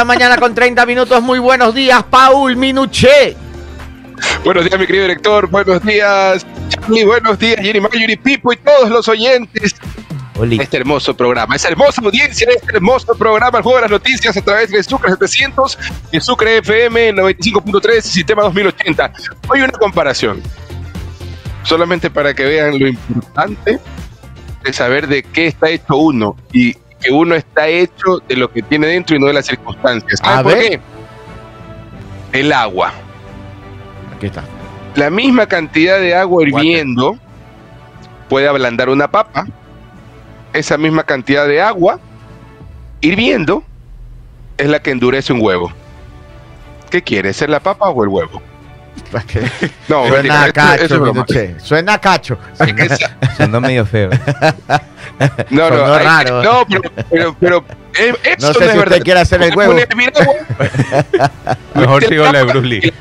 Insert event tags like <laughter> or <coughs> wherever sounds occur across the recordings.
la mañana con 30 minutos. Muy buenos días, Paul Minuché. Buenos días, mi querido director. Buenos días, Charlie. Buenos días, Jenny Mayuri, Pipo y todos los oyentes. Oli. Este hermoso programa, esa hermosa audiencia este hermoso programa, el juego de las noticias a través de Sucre 700 y Sucre FM 95.3 Sistema 2080. Hoy una comparación, solamente para que vean lo importante de saber de qué está hecho uno y que uno está hecho de lo que tiene dentro y no de las circunstancias. ¿Saben A por ver. qué? El agua. Aquí está. La misma cantidad de agua hirviendo puede ablandar una papa. Esa misma cantidad de agua hirviendo es la que endurece un huevo. ¿Qué quiere? ¿Ser la papa o el huevo? ¿Para qué? <laughs> No, Suena a cacho. Minuché. Suena a cacho. Sonó <laughs> medio feo. <laughs> No, no, hay- raro. no, pero, pero, pero, eh, eso No sé si usted quiere hacer el huevo. Mejor sigo la de Bruce Lee.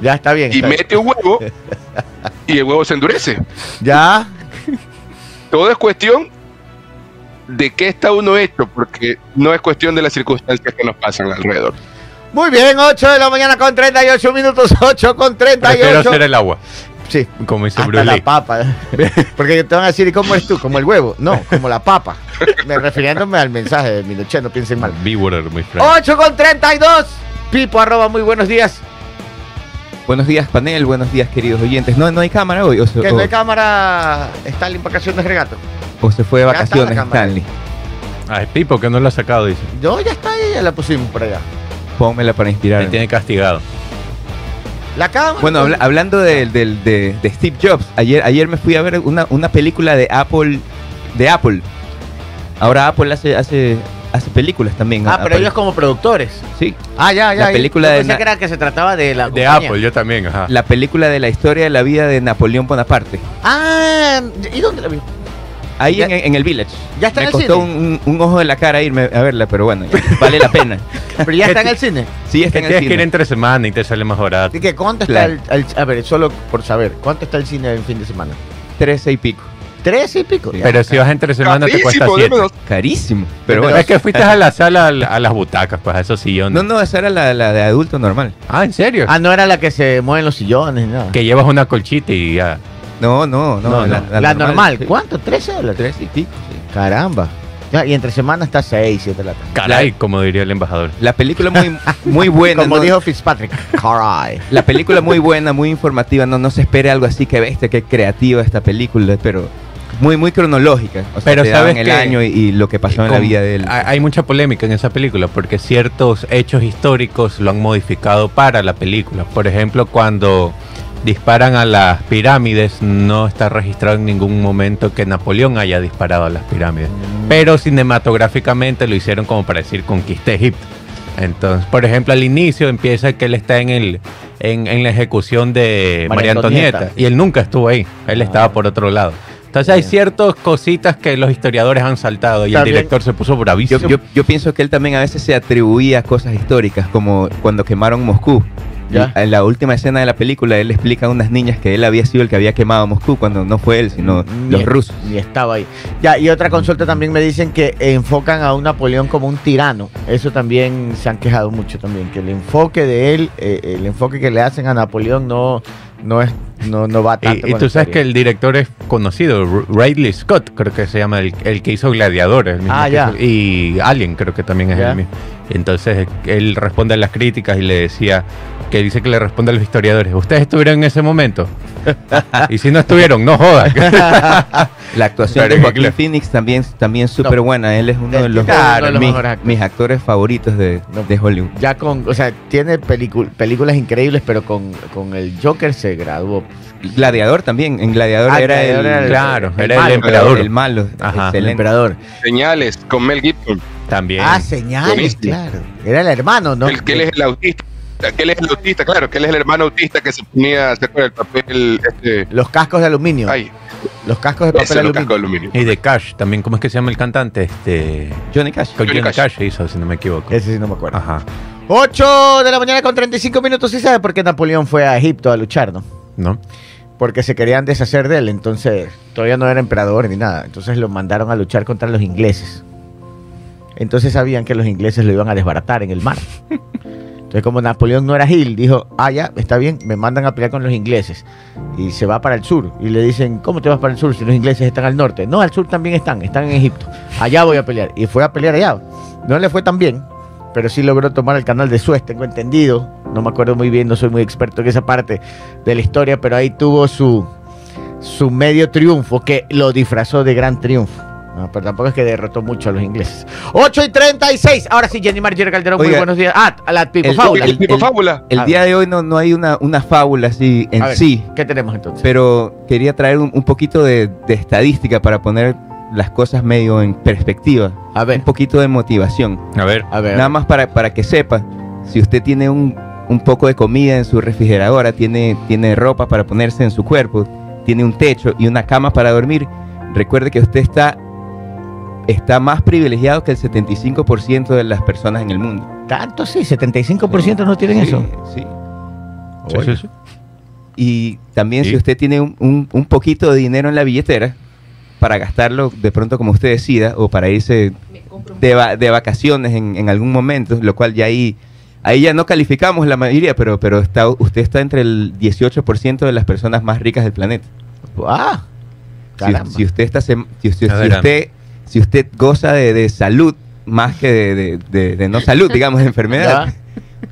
Ya está bien. y está bien. mete un huevo y el huevo se endurece. Ya. Todo es cuestión de qué está uno hecho, porque no es cuestión de las circunstancias que nos pasan alrededor. Muy bien, 8 de la mañana con 38 minutos. <laughs> 8 con Prefiero 38. hacer el agua, Sí. como dice Hasta la papa. <laughs> Porque te van a decir, ¿y cómo eres tú? ¿Como el huevo? No, como la papa. Me refiriéndome al mensaje de Minuché, no piensen mal. Be water, my friend. 8 con 32. Pipo, arroba, muy buenos días. buenos días, panel. Buenos días, queridos oyentes. No, no hay cámara hoy. O se, Que no hay cámara. Está en vacaciones regato. o se fue de la vacaciones. Stanley. Ay, Pipo, que no lo ha sacado, dice. No, ya está ahí, ya la pusimos por allá. Pónmela para Me inspirar. tiene castigado. La cámara. Bueno, habla- hablando de, del- de- de Steve Jobs, ayer, ayer me fui a ver una, una película de Apple, de Apple. Ahora Apple hace, hace, hace películas también. Ah, pero Apple. ellos como productores. Sí, Ah, ya, ya. La película Yo de pensé na- que era que se trataba de la. De compañía. Apple, yo también, ajá. la película de la historia de la vida de Napoleón Bonaparte. Ah, ¿y dónde la vi? Ahí Ya- en, en el Village. Ya está me en el costó cine. un, un- un ojo de la cara irme a verla, pero bueno, vale la pena. <laughs> Pero ya está en el cine. Sí, está en el tienes que ir cine. entre semana y te sale más barato. Así que, ¿cuánto está Claro. el, el- A ver, solo por saber, ¿cuánto está el cine en fin de semana? Trece y pico. ¿Tres y pico? Ya. Pero si vas entre semana te cuesta Carísimo, siete. démenos- Carísimo. Pero bueno. Es que fuiste a la sala, a la- a las butacas, pues a esos sillones. No, no, esa era la, la de adulto normal. Ah, ¿en serio? Ah, no era la que se mueven los sillones, no. Que llevas una colchita y ya. No, no, no. No, no. La, normal. sí. ¿Cuánto? ¿13 dólares? Tres y pico, sí. Caramba. Ya, y entre semana está 6, 7 de la tarde. Caray, como diría el embajador. La película muy, <laughs> muy buena. Como ¿no? dijo Fitzpatrick. Caray. La película muy buena, muy informativa. No, no se espere algo así que bestia, que creativa esta película, pero muy, muy cronológica. O sea, Pero te daban ¿sabes el qué? año y, y lo que pasó en la vida de él. Hay hay mucha polémica en esa película porque ciertos hechos históricos lo han modificado para la película. Por ejemplo, cuando disparan a las pirámides, no está registrado en ningún momento que Napoleón haya disparado a las pirámides. Pero cinematográficamente lo hicieron como para decir conquisté Egipto. Entonces, por ejemplo, al inicio empieza que él está en el en, en la ejecución de María María, Antonieta, Antonieta. y él nunca estuvo ahí, él Ah. estaba por otro lado. Entonces hay ciertas cositas que los historiadores han saltado y el director se puso Yo, bravísimo. yo, yo pienso que él también a veces se atribuía cosas históricas, como cuando quemaron Moscú. Ya. En la última escena de la película, él explica a unas niñas que él había sido el que había quemado Moscú cuando no fue él, sino Ni- los rusos. Ni estaba ahí. Ya, y otra consulta también me dicen que enfocan a un Napoleón como un tirano. Eso también se han quejado mucho también. Que el enfoque de él, eh, el enfoque que le hacen a Napoleón no, no es, no, no va tanto. Y, tú sabes que el director es conocido, Ridley Scott, creo que se llama, el, el que hizo Gladiadores. el mismo Ah, ya. hizo- y Alien creo que también es Ya. el mismo. Entonces él responde a las críticas y le decía, que dice que le responde a los historiadores, ¿ustedes estuvieron en ese momento? <laughs> y si no estuvieron, no jodan. <laughs> La actuación Pero de Joaquín claro. Phoenix también también súper No. buena. Él es uno de Es los, mis, mejores actores. mis actores favoritos de, No. de Hollywood. Ya con, o sea, tiene películas increíbles, pero con, con el Joker se graduó. Gladiador también. En Gladiador Ah, era, Gladiador el, era el- claro, el era malo. el emperador. el malo. Ajá. El emperador. Señales con Mel Gibson, También. Ah, señales, Buenísimo. claro. Era el hermano, ¿no? el que él es el autista, que él es el autista, claro, que él es el hermano autista que se ponía, ¿se acuerda? El papel, este, Los cascos de aluminio. ay, Los cascos de papel aluminio. casco de aluminio. Y de Cash, también, ¿cómo es que se llama el cantante? Este. Johnny Cash. Con Johnny Johnny Cash. Cash hizo, si no me equivoco. Ese sí no me acuerdo. Ajá. 8 de la mañana con 35 minutos. ¿Sí sabe por qué Napoleón fue a Egipto a luchar, no? ¿No? Porque se querían deshacer de él. Entonces, todavía no era emperador ni nada. Entonces lo mandaron a luchar contra los ingleses. entonces sabían que los ingleses lo iban a desbaratar en el mar. <laughs> Entonces, como Napoleón no era Gil, dijo, ah, ya, está bien, me mandan a pelear con los ingleses. Y se va para el sur. Y le dicen, ¿cómo te vas para el sur si los ingleses están al norte? No, al sur también están, están en Egipto. Allá voy a pelear. Y fue a pelear allá. No le fue tan bien, pero sí logró tomar el canal de Suez, tengo entendido. No me acuerdo muy bien, no soy muy experto en esa parte de la historia, pero ahí tuvo su, su medio triunfo que lo disfrazó de gran triunfo. No, pero tampoco es que derrotó mucho a los ingleses. 8 y 36. Ahora sí, Jenny Marjorie Calderón, muy buenos días. Ah, a la Pipo el- Fábula. El tipo fábula. El A día de hoy no, no hay una, una fábula así en A ver, sí, ¿Qué tenemos entonces? pero quería traer un, un poquito de, de estadística para poner las cosas medio en perspectiva. a ver, Un poquito de motivación. A ver. a ver. Nada más para, para que sepa, si usted tiene un, un poco de comida en su refrigeradora, tiene, tiene ropa para ponerse en su cuerpo, tiene un techo y una cama para dormir, recuerde que usted está, está más privilegiado que el 75% de las personas en el mundo. Tanto sí, 75% no tienen Sí, eso. Sí. Sí, sí, sí. Y también Sí. si usted tiene un, un- un poquito de dinero en la billetera para gastarlo de pronto como usted decida o para irse de, va- de vacaciones en, en algún momento, lo cual ya ahí, ahí ya no calificamos la mayoría, pero, pero está, usted está entre el 18% de las personas más ricas del planeta. Ah, Si, usted está sem- si, si usted, si usted goza de, de salud más que de, de- de- de no salud, digamos, de enfermedad, Ya.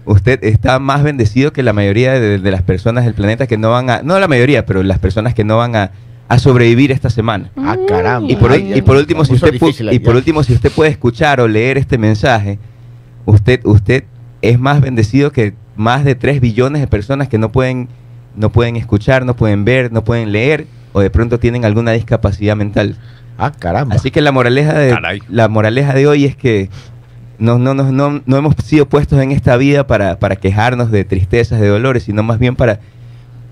usted está más bendecido que la mayoría de, de las personas del planeta que no van a, no la mayoría, pero las personas que no van a, a sobrevivir esta semana. Ah, caramba. Y por, Ay, y por último, se si puso usted pu- difícil ahí, y por ya. último, si usted puede escuchar o leer este mensaje, usted, usted es más bendecido que más de 3 billones de personas que no pueden, no pueden escuchar, no pueden ver, no pueden leer o de pronto tienen alguna discapacidad mental. Ah, caramba. Así que la moraleja de, Caray. la moraleja de hoy es que no, no, no, no, no hemos sido puestos en esta vida para, para quejarnos de tristezas, de dolores, sino más bien para,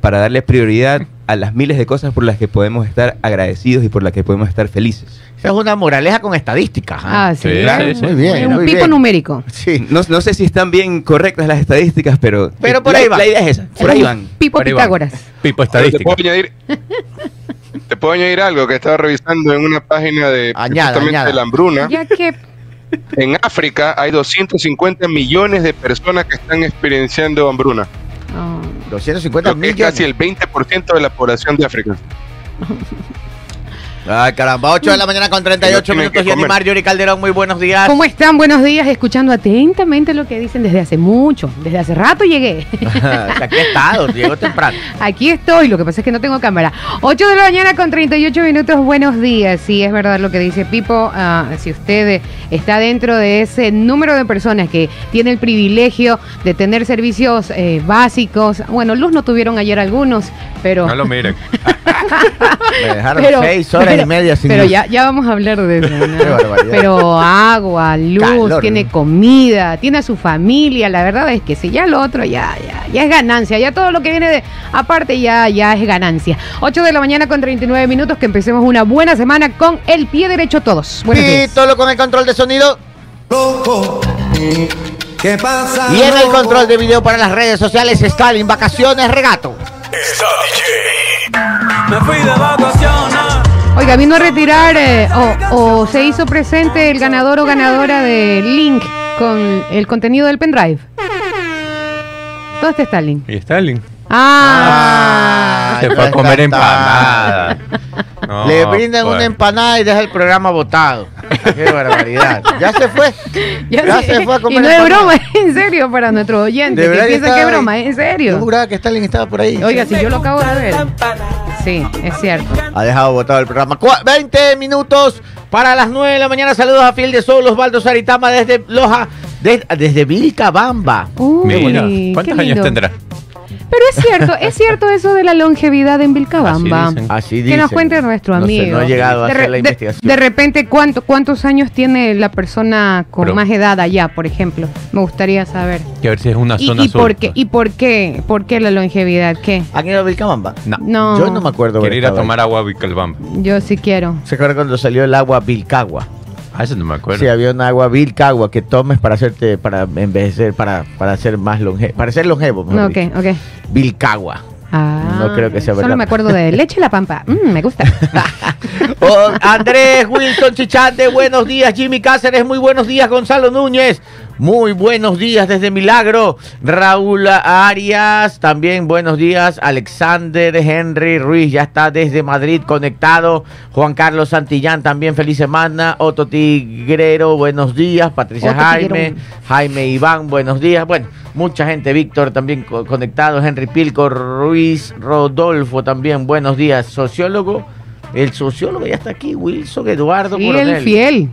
para darle prioridad a las miles de cosas por las que podemos estar agradecidos y por las que podemos estar felices. Esa es una moraleja con estadísticas. ¿ah? Ah, sí. Sí, claro. sí, sí. Muy bien, Es un muy pico bien. numérico. Sí. No, no sé si están bien correctas las estadísticas, pero, Pero por la, ahí va. la idea es esa. Por ahí van. Pipo Por ahí van. Pitágoras. Pipo estadística. puedo añadir. <laughs> Te puedo añadir algo que estaba revisando en una página de Añada, justamente añada. de la hambruna. Ya que En África hay 250 millones de personas que están experienciando hambruna. oh, 250 Lo que es millones. casi el 20% de la población de África. <laughs> Ay, caramba. 8 de la mañana con 38 tienen minutos. Jenny. Marjorie Calderón, muy buenos días. ¿Cómo están? Buenos días, escuchando atentamente lo que dicen desde hace mucho. Desde hace rato llegué. <laughs> Aquí he estado, llegó temprano. <laughs> Aquí estoy, lo que pasa es que no tengo cámara. 8 de la mañana con 38 minutos, buenos días. Sí, es verdad lo que dice Pipo. ah, si usted está dentro de ese número de personas que tiene el privilegio de tener servicios eh, básicos, bueno, luz no tuvieron ayer algunos, pero... No lo miren. <laughs> Me dejaron Pero- 6 horas pero- y media sin Pero luz. ya, ya vamos a hablar de eso. <laughs> ¿no? Qué barbaridad. Pero agua, luz, Calor, tiene comida, tiene a su familia. La verdad es que si ya lo otro ya, ya, ya es ganancia. Ya todo lo que viene de aparte ya, ya es ganancia. 8 de la mañana con 39 minutos que empecemos una buena semana con el pie derecho todos. Buenos días. Pítolo con el control de sonido. ¿Qué pasa? Y en el control de video para las redes sociales, Stalin, vacaciones, regato. Me fui de vacaciones. Oiga, vino a retirar eh, o, o se hizo presente el ganador o ganadora de Link con el contenido del pendrive. ¿Dónde está Stalin? Y Stalin. Ah, Se no fue a está comer empanada. <laughs> No, Le brindan pues. una empanada y deja el programa botado. <laughs> Qué barbaridad. Ya se fue. Ya se fue a comer Y no es broma, es <laughs> en serio para nuestros oyentes De que piensan que es broma, es en Yo serio. juraba que Stalin estaba por ahí. Oiga, si yo lo acabo de ver. Sí, es cierto. Ha dejado botado el programa. Cua- 20 minutos para las 9 de la mañana. Saludos a Fiel de Sol, Osvaldo Saritama desde Loja, de- desde Vilcabamba. Uy, Mira, ¿cuántos años tendrá? Pero es cierto, es <laughs> cierto eso de la longevidad en Vilcabamba. Así dicen. Así Que nos cuente nuestro No sé, amigo. no he llegado a de, hacer la de- investigación. de repente, ¿cuánto, ¿cuántos años tiene la persona con Pero- más edad allá, por ejemplo? Me gustaría saber. Que a ver si es una ¿Y, zona y azul, por qué. ¿Y por qué? ¿Por qué la longevidad? ¿Qué? ¿Han ido a Vilcabamba? No. No. Yo no me acuerdo. Haber ir a tomar agua a Vicalbamba. Yo sí quiero. ¿Se acuerda cuando salió el agua Vilcagua? Ah, eso no me acuerdo. Sí, había un agua Vilcagua que tomes para hacerte, para envejecer, para, para ser más longevo, para ser longevo. mejor No, ok, dicho. ok. Vilcagua. Ah, No creo que sea Solo verdad. me acuerdo de leche la pampa. <laughs> Mm, me gusta. <laughs> Oh, Andrés Wilson Chichante, buenos días. Jimmy Cáceres, muy buenos días. Gonzalo Núñez, muy buenos días desde Milagro. Raúl Arias, también buenos días. Alexander Henry Ruiz, ya está desde Madrid conectado. Juan Carlos Santillán, también feliz semana. Otto Tigrero, buenos días. Patricia Otto Jaime, Tigrero. Jaime Iván, buenos días. Bueno, mucha gente. Víctor también co- conectado. Henry Pilco, Ruiz Rodolfo también, buenos días. Sociólogo. El sociólogo ya está aquí, Wilson Eduardo Fiel, Coronel. fiel.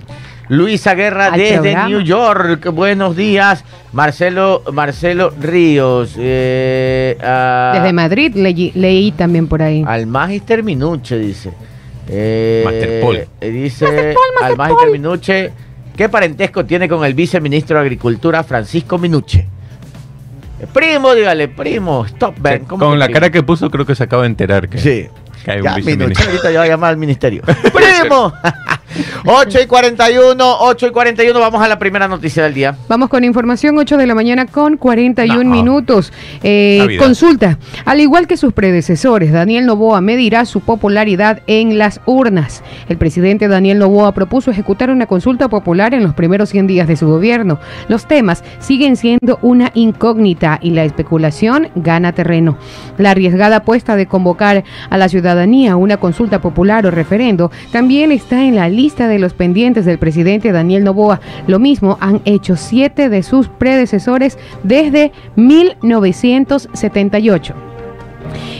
Luisa Guerra Al desde programa. New York. Buenos días. Marcelo, Marcelo Ríos. eh, a- Desde Madrid leí, leí también por ahí. Al Magister Minuche, dice. Eh, Master Paul. eh, dice al Magister Minuche. ¿Qué parentesco tiene con el viceministro de Agricultura Francisco Minuche? Eh, Primo, dígale, primo. Stop, Ben. ¿cómo Con la primo? cara que puso, creo que se acaba de enterar que, Sí. que hay un Ya, Minuche, viceministro. ahorita ya va a llamar al ministerio. <laughs> ¡Primo! <laughs> 8 y 41, 8 y 41, vamos a la primera noticia del día. Vamos con información, 8 de la mañana con 41 No. minutos. Eh, consulta. Al igual que sus predecesores, Daniel Novoa medirá su popularidad en las urnas. El presidente Daniel Novoa propuso ejecutar una consulta popular en los primeros 100 días de su gobierno. Los temas siguen siendo una incógnita y la especulación gana terreno. La arriesgada apuesta de convocar a la ciudadanía a una consulta popular o referendo también está en la lista de los pendientes del presidente Daniel Novoa. Lo mismo han hecho siete de sus predecesores desde 1978.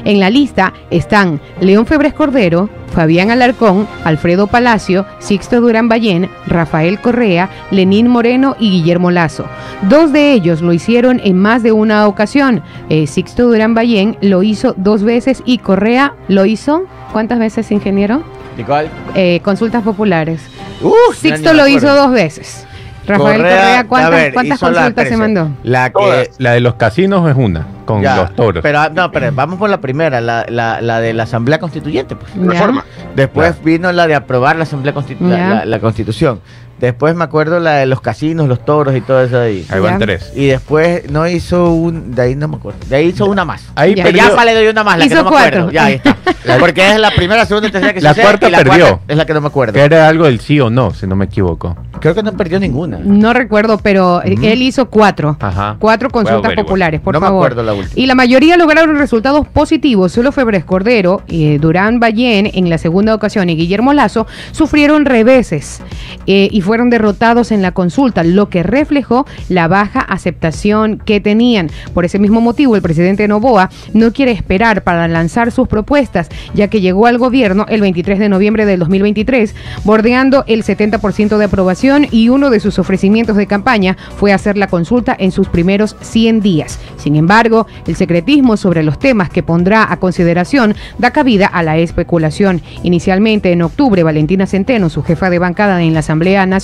En la lista están León Febres Cordero, Fabián Alarcón, Alfredo Palacio, Sixto Durán Ballén, Rafael Correa, Lenín Moreno y Guillermo Lazo. Dos de ellos lo hicieron en más de una ocasión. Eh, Sixto Durán Ballén lo hizo dos veces y Correa lo hizo, ¿cuántas veces, ingeniero? Nicole. Eh, consultas populares. Uf, Sixto lo hizo dos veces. Rafael Correa, ¿cuántas, ver, consultas se mandó? La que, Todas. La de los casinos es una, con Ya, los toros. Pero, ah, no, pero vamos por la primera, la, la, la de la Asamblea Constituyente. Pues. Reforma. Después vino la de aprobar la Asamblea Constitu- la Constitución. Después me acuerdo la de los casinos, los toros y todo eso de ahí. Ahí van tres. Y después no hizo un, de ahí no me acuerdo. De ahí hizo una más. Ahí Ya. Que ya perdió- le doy una más, la Hizo que no me cuatro. acuerdo. Ya, ahí está. <laughs> Porque es la primera, segunda y tercera que La sucede, cuarta y la perdió. cuarta es la que no me acuerdo. que era algo del sí o no, si no me equivoco. Creo que no perdió ninguna. No recuerdo, pero eh, él hizo cuatro. Ajá. Cuatro consultas populares, por no me acuerdo la última. Y la mayoría lograron resultados positivos. Solo Febres Cordero, eh, Durán Ballén en la segunda ocasión y Guillermo Lazo sufrieron reveses eh, y fueron derrotados en la consulta, lo que reflejó la baja aceptación que tenían. Por ese mismo motivo, el presidente Novoa no quiere esperar para lanzar sus propuestas, ya que llegó al gobierno el 23 de noviembre del 2023, bordeando el 70% de aprobación y uno de sus ofrecimientos de campaña fue hacer la consulta en sus primeros 100 días. Sin embargo, el secretismo sobre los temas que pondrá a consideración da cabida a la especulación. Inicialmente, en octubre, Valentina Centeno, su jefa de bancada en la Asamblea Nacional,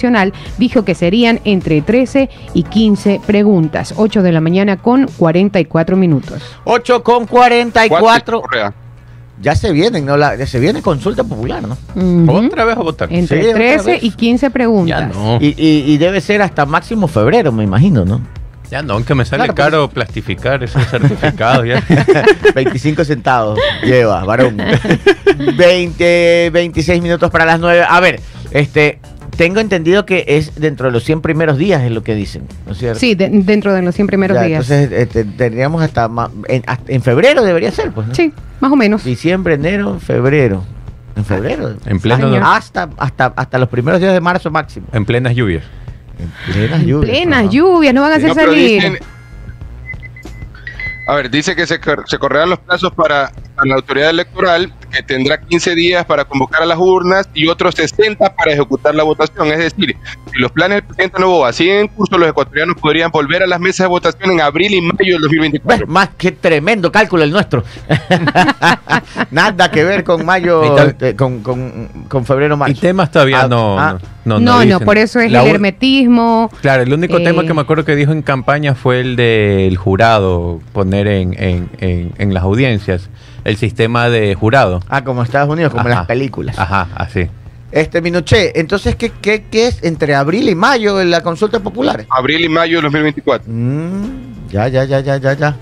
dijo que serían entre 13 y 15 preguntas. 8 de la mañana con 44 minutos. 8 con Cuatro 44. Correa. Ya se vienen, ¿no? La, ya se viene consulta popular, ¿no? Ujú. Otra vez a votar. Entre Sí, otra 13 vez. y 15 preguntas. Ya no. Y, y- y debe ser hasta máximo febrero, me imagino, ¿no? Ya no, aunque me sale Claro, pues. caro plastificar esos certificados. ya. <laughs> 25 centavos lleva, varón. <laughs> 20, 26 minutos para las 9. A ver, este, tengo entendido que es dentro de los 100 primeros días, es lo que dicen, ¿no es cierto? Sí, de- dentro de los 100 primeros Ya, días. Entonces, este, tendríamos hasta, ma- en, hasta- en febrero debería ser, pues, ¿no? Sí, más o menos. Diciembre, enero, febrero. En febrero. En pleno- hasta, hasta, hasta los primeros días de marzo máximo. en plenas lluvias. En plenas lluvias. Plenas lluvias, no van a hacer No, salir. dicen- a ver, dice que se correrán los plazos para, para la autoridad electoral, que tendrá 15 días para convocar a las urnas y otros 60 para ejecutar la votación. Es decir, si los planes del presidente Novoa siguen en curso, los ecuatorianos podrían volver a las mesas de votación en abril y mayo del 2024. Ves, Más que tremendo cálculo el nuestro. <laughs> Nada que ver con mayo, este, con, con, con febrero, Y marzo. temas todavía Ah, no, ah. no, No, no, dicen. por eso es La el hermetismo. Claro, el único Eh, tema que me acuerdo que dijo en campaña fue el del jurado, poner en, en, en, en las audiencias el sistema de jurado. Ah, como Estados Unidos, como Ajá. las películas. Ajá, así. Este Minuché, entonces, ¿qué, qué, qué es entre abril y mayo en la consulta popular? Abril y mayo del 2024. Mm, ya, ya, ya, ya, ya, ya.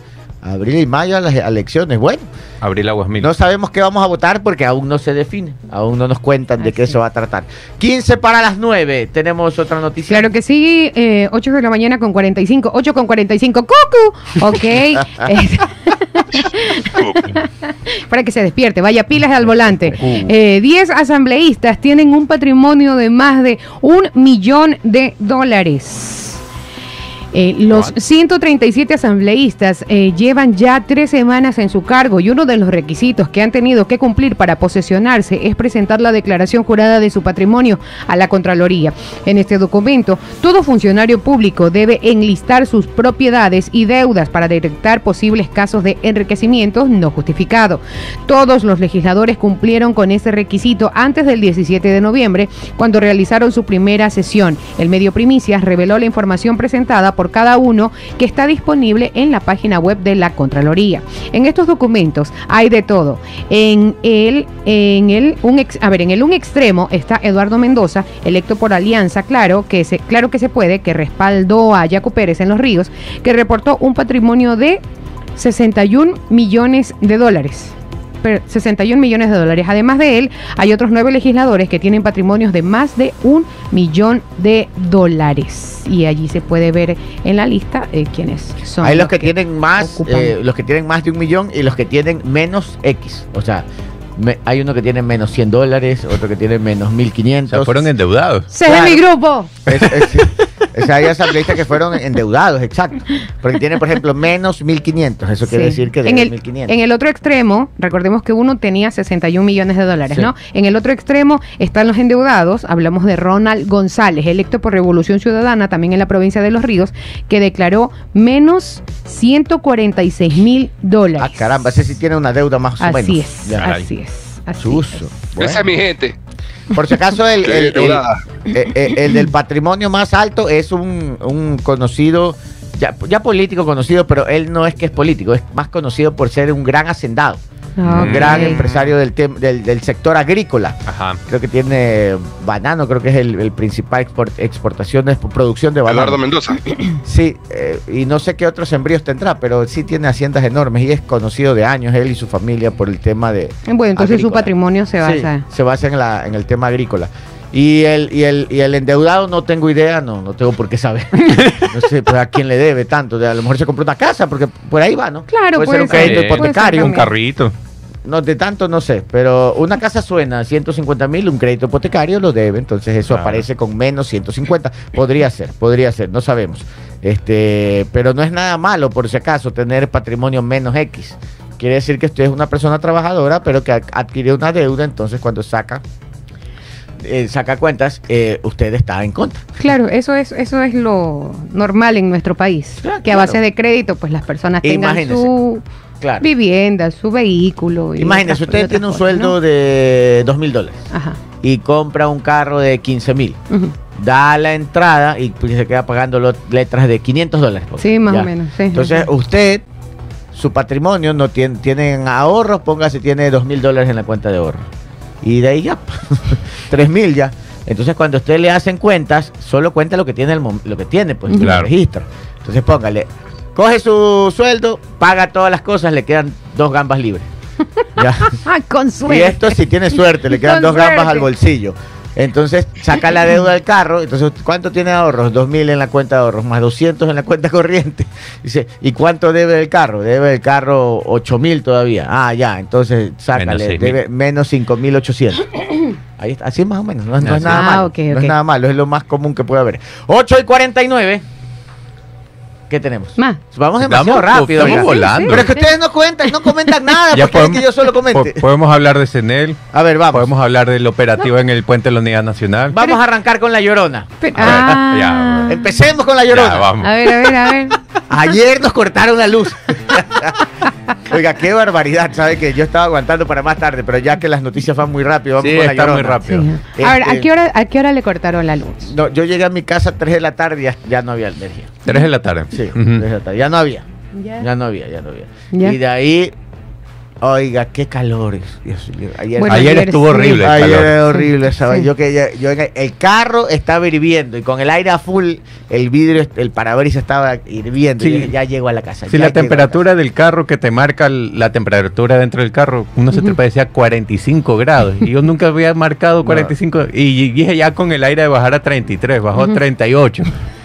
Abril y mayo a las elecciones. Bueno, Abril Aguas Mil. No sabemos qué vamos a votar porque aún no se define. Aún no nos cuentan de qué se va a tratar. 15 para las 9. Tenemos otra noticia. Claro que sí, eh, 8 de la mañana con 45, 8 con 45, ¡cucu! Ok. <laughs> <laughs> Para que se despierte, vaya pilas al volante. Eh, 10 asambleístas tienen un patrimonio de más de un millón de dólares. Eh, los 137 asambleístas eh, llevan ya tres semanas en su cargo y uno de los requisitos que han tenido que cumplir para posesionarse es presentar la declaración jurada de su patrimonio a la Contraloría. En este documento, todo funcionario público debe enlistar sus propiedades y deudas para detectar posibles casos de enriquecimiento no justificado. Todos los legisladores cumplieron con ese requisito antes del 17 de noviembre, cuando realizaron su primera sesión. El medio Primicias reveló la información presentada por cada uno que está disponible en la página web de la Contraloría. En estos documentos hay de todo. En el, en el, un a ver, en el un extremo está Eduardo Mendoza, electo por Alianza, claro que se, claro que se puede, que respaldó a Yaco Pérez en los ríos, que reportó un patrimonio de 61 millones de dólares. Per- 61 millones de dólares. Además de él, hay otros nueve legisladores que tienen patrimonios de más de un millón de dólares. Y allí se puede ver en la lista eh, quiénes son. Hay los que tienen más, eh, los que tienen más de un millón y los que tienen menos X. O sea, me- hay uno que tiene menos 100 dólares, otro que tiene menos O 1500. sea, fueron endeudados. ¡Se es mi grupo! Es- es- o sea, hay asambleístas que fueron endeudados, exacto. Porque tienen, por ejemplo, menos 1500. Eso quiere Sí. decir que en deben el, 1500. en el otro extremo, recordemos que uno tenía 61 millones de dólares, Sí. ¿no? En el otro extremo están los endeudados, hablamos de Ronald González, electo por Revolución Ciudadana, también en la provincia de Los Ríos, que declaró menos 146 mil dólares. Ah, caramba, ese sí tiene una deuda más o menos. Así es, Ya. Caray. así es. Así Chuzo. Bueno. Esa es mi gente. Por si acaso, el, el- eh, eh, el del patrimonio más alto es un, un conocido, ya, ya político conocido, pero él no es que es político, es más conocido por ser un gran hacendado, Ah, un ok. gran empresario del, tem- del, del sector agrícola. Ajá. Creo que tiene banano, creo que es el, el principal export- exportación de producción de banano. Eduardo Mendoza. <clears throat> Sí, eh, y no sé qué otros sembríos tendrá, pero sí tiene haciendas enormes y es conocido de años él y su familia por el tema de, Bueno, entonces su patrimonio se Sí, basa. se basa en, la, en el tema agrícola. Y el, y, el, y el endeudado no tengo idea, no, no tengo por qué saber. <laughs> no sé pues, a quién le debe tanto. A lo mejor se compró una casa, porque por ahí va, ¿no? Claro, puede ser un puede ser. crédito Sí. hipotecario. Un carrito. No, de tanto no sé, pero una casa suena a 150 mil, un crédito hipotecario lo debe, entonces eso Claro. aparece con menos 150. Podría ser, podría ser, no sabemos. Este, pero no es nada malo, por si acaso, tener patrimonio menos X. Quiere decir que usted es una persona trabajadora, pero que adquirió una deuda, entonces cuando saca eh, saca cuentas, eh, usted está en contra. Claro, eso es, eso es lo normal en nuestro país. Claro, que a claro. base de crédito, pues las personas tengan Imagínese. su Claro. vivienda, su vehículo. y Imagínese, usted tiene un sueldo ¿no? de 2 mil dólares y compra un carro de 15 mil. da la entrada y pues, se queda pagando lo- letras de 500 dólares. por Sí, más ya. o menos. sí. Entonces, usted, su patrimonio no tiene, tienen ahorros, póngase, tiene 2 mil dólares en la cuenta de ahorro. Y de ahí ya, <laughs> 3 mil ya. Entonces, cuando usted le hacen cuentas, solo cuenta lo que tiene, el lo que tiene pues, Claro. registra. Entonces, póngale, coge su sueldo, paga todas las cosas, le quedan dos gambas libres. <laughs> Ya. Con Y suerte. esto si tiene suerte, le quedan Con dos gambas al bolsillo. Entonces saca la deuda del carro. Entonces, ¿cuánto tiene ahorros? 2.000 en la cuenta de ahorros, más 200 en la cuenta corriente. <laughs> Dice, ¿y cuánto debe del carro? Debe del carro 8.000 todavía. Ah, ya, entonces sácale, Menos 6.000. debe menos 5.800. <coughs> Ahí está, así más o menos, no, es- no es Así. nada Ah, malo. No es nada malo, es lo más común que puede haber. 8 y 49. ¿Qué tenemos? Más. Vamos demasiado Estamos- rápido. estamos oiga. volando. Pero es que ustedes no cuentan, no comentan <laughs> nada, Ya porque quieren podemos- que yo solo comente. Po- podemos hablar de CENEL, A ver, vamos. podemos hablar del operativo en el puente de la Unidad Nacional. Vamos a arrancar con la llorona. Pero- A ver, ah. ya, Empecemos con la llorona. Ya, vamos. A ver, a ver, a ver. <laughs> Ayer nos cortaron la luz. <laughs> Oiga, qué barbaridad, ¿sabe? Que yo estaba aguantando para más tarde, pero ya que las noticias van muy rápido, vamos Sí, con la está muy rápido. Sí. A ver, ¿a Este- qué, hora, ¿a qué hora le cortaron la luz? No, yo llegué a mi casa a 3 de la tarde y ya, ya no había energía. Tres de la tarde. Sí, Ujú. 3 de la tarde. Ya no había. Ya. Ya no había, ya no había. Ya. Y de ahí Oiga, qué calores. Dios mío. Ayer, Bueno, ayer, ayer estuvo sí. horrible el Ayer calor. era horrible Sí. vaina. Yo que ya- yo el, carro estaba hirviendo y con el aire a full, el vidrio, el parabrisas estaba hirviendo. Sí. Y dije, ya llego a la casa. Si ya la temperatura del carro que te marca la temperatura dentro del carro, uno se te parecía 45 grados. Y yo nunca había marcado <laughs> 45. Y dije ya con el aire de bajar a 33, bajó a 38.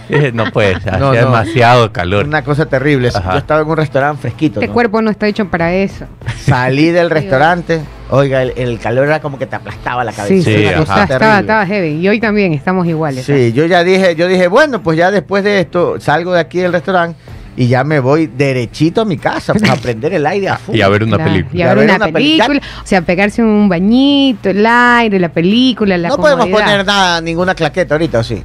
Dije, no <laughs> puede, No, hacía no. demasiado calor. Una cosa terrible. Ajá. Yo estaba en un restaurante fresquito. Este ¿no? cuerpo no está hecho para eso. Salí del <laughs> restaurante. Oiga, el, el calor era como que te aplastaba la cabeza. Sí, Sí, Una cosa estaba, estaba, terrible. estaba heavy. Y hoy también estamos iguales. Sí, yo ya dije, yo dije, bueno, pues ya después de esto salgo de aquí del restaurante y ya me voy derechito a mi casa pues, <laughs> a prender el aire a full. Y a ver una Claro, película. Y a ver una, película. O sea, pegarse un bañito, el aire, la película, la no podemos poner nada, ninguna claqueta ahorita, ¿o sí?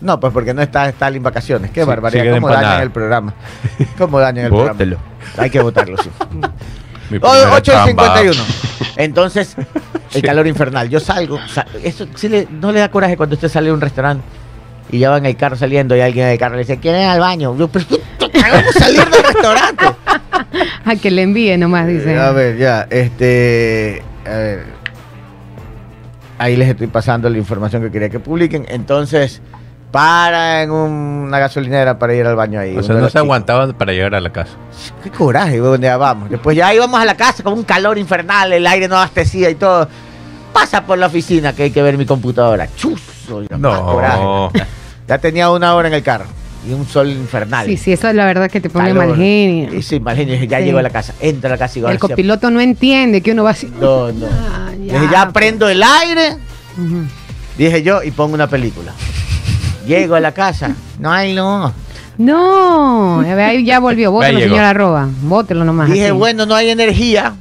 No, pues porque no está Stalin en vacaciones. Qué Sí, barbaridad. ¿Cómo dañan empanada. el programa? <laughs> ¿Cómo dañan el Bótelo. programa? Hay que votarlo, sí. <laughs> Mi O- primera 8 y chamba. 51. <laughs> Entonces, el calor infernal. Yo salgo. sa- eso sí le- no le da coraje cuando usted sale de un restaurante y ya va en el carro saliendo y alguien en el carro le dice, ¿quieren ir al baño? Yo, pero hagamos salir del restaurante. A que le envíe nomás, dice. Eh, a ver, ya, este. A ver. Ahí les estoy pasando la información que quería que publiquen. Entonces, para en un- una gasolinera para ir al baño ahí. O sea, no se aguantaban para llegar a la casa. Qué coraje, ya vamos. Después ya íbamos a la casa con un calor infernal, el aire no abastecía y todo. Pasa por la oficina que hay que ver mi computadora. Chuzo. ya, más coraje. No. Ya tenía una hora en el carro y un sol infernal. Sí, sí, eso es la verdad que te pone Calor. mal genio. Y sí, mal genio. Dije, ya Sí. llego a la casa. Entro a la casa y digo, El sí, copiloto no entiende que uno va así. No, no. Ah, Dije, ya prendo el aire. Dije yo y pongo una película. Llego a la casa. No hay luz. No, ahí ya volvió. Bótelo, señora Arroba. Bótelo nomás. Dije, así. bueno, no hay energía.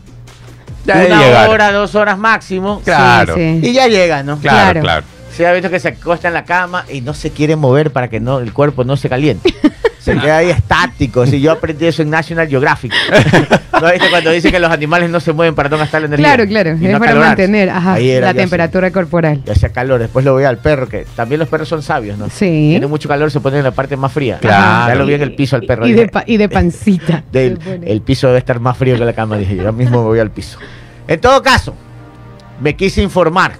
Ya una llegar. hora, dos horas máximo. Claro. Sí, sí. Y ya llega, ¿no? Claro, Claro. claro. Se ha visto que se acuesta en la cama y no se quiere mover para que no el cuerpo no se caliente. Se queda ahí estático. Si yo aprendí eso en National Geographic. <laughs> ¿No viste cuando dice que los animales no se mueven para no gastar la energía? Claro, claro. Y Es no para mantener ajá, Ahí era, la temperatura corporal. Ya hacía calor. Después lo veía al perro, que también los perros son sabios, ¿no? Sí. Tiene mucho calor, se pone en la parte más fría. Claro. Ya lo vi en el piso al perro. Y dije, de, pa- y de pancita. <laughs> del- el piso debe estar más frío que la cama, dije yo. Yo mismo me voy al piso. En todo caso, me quise informar.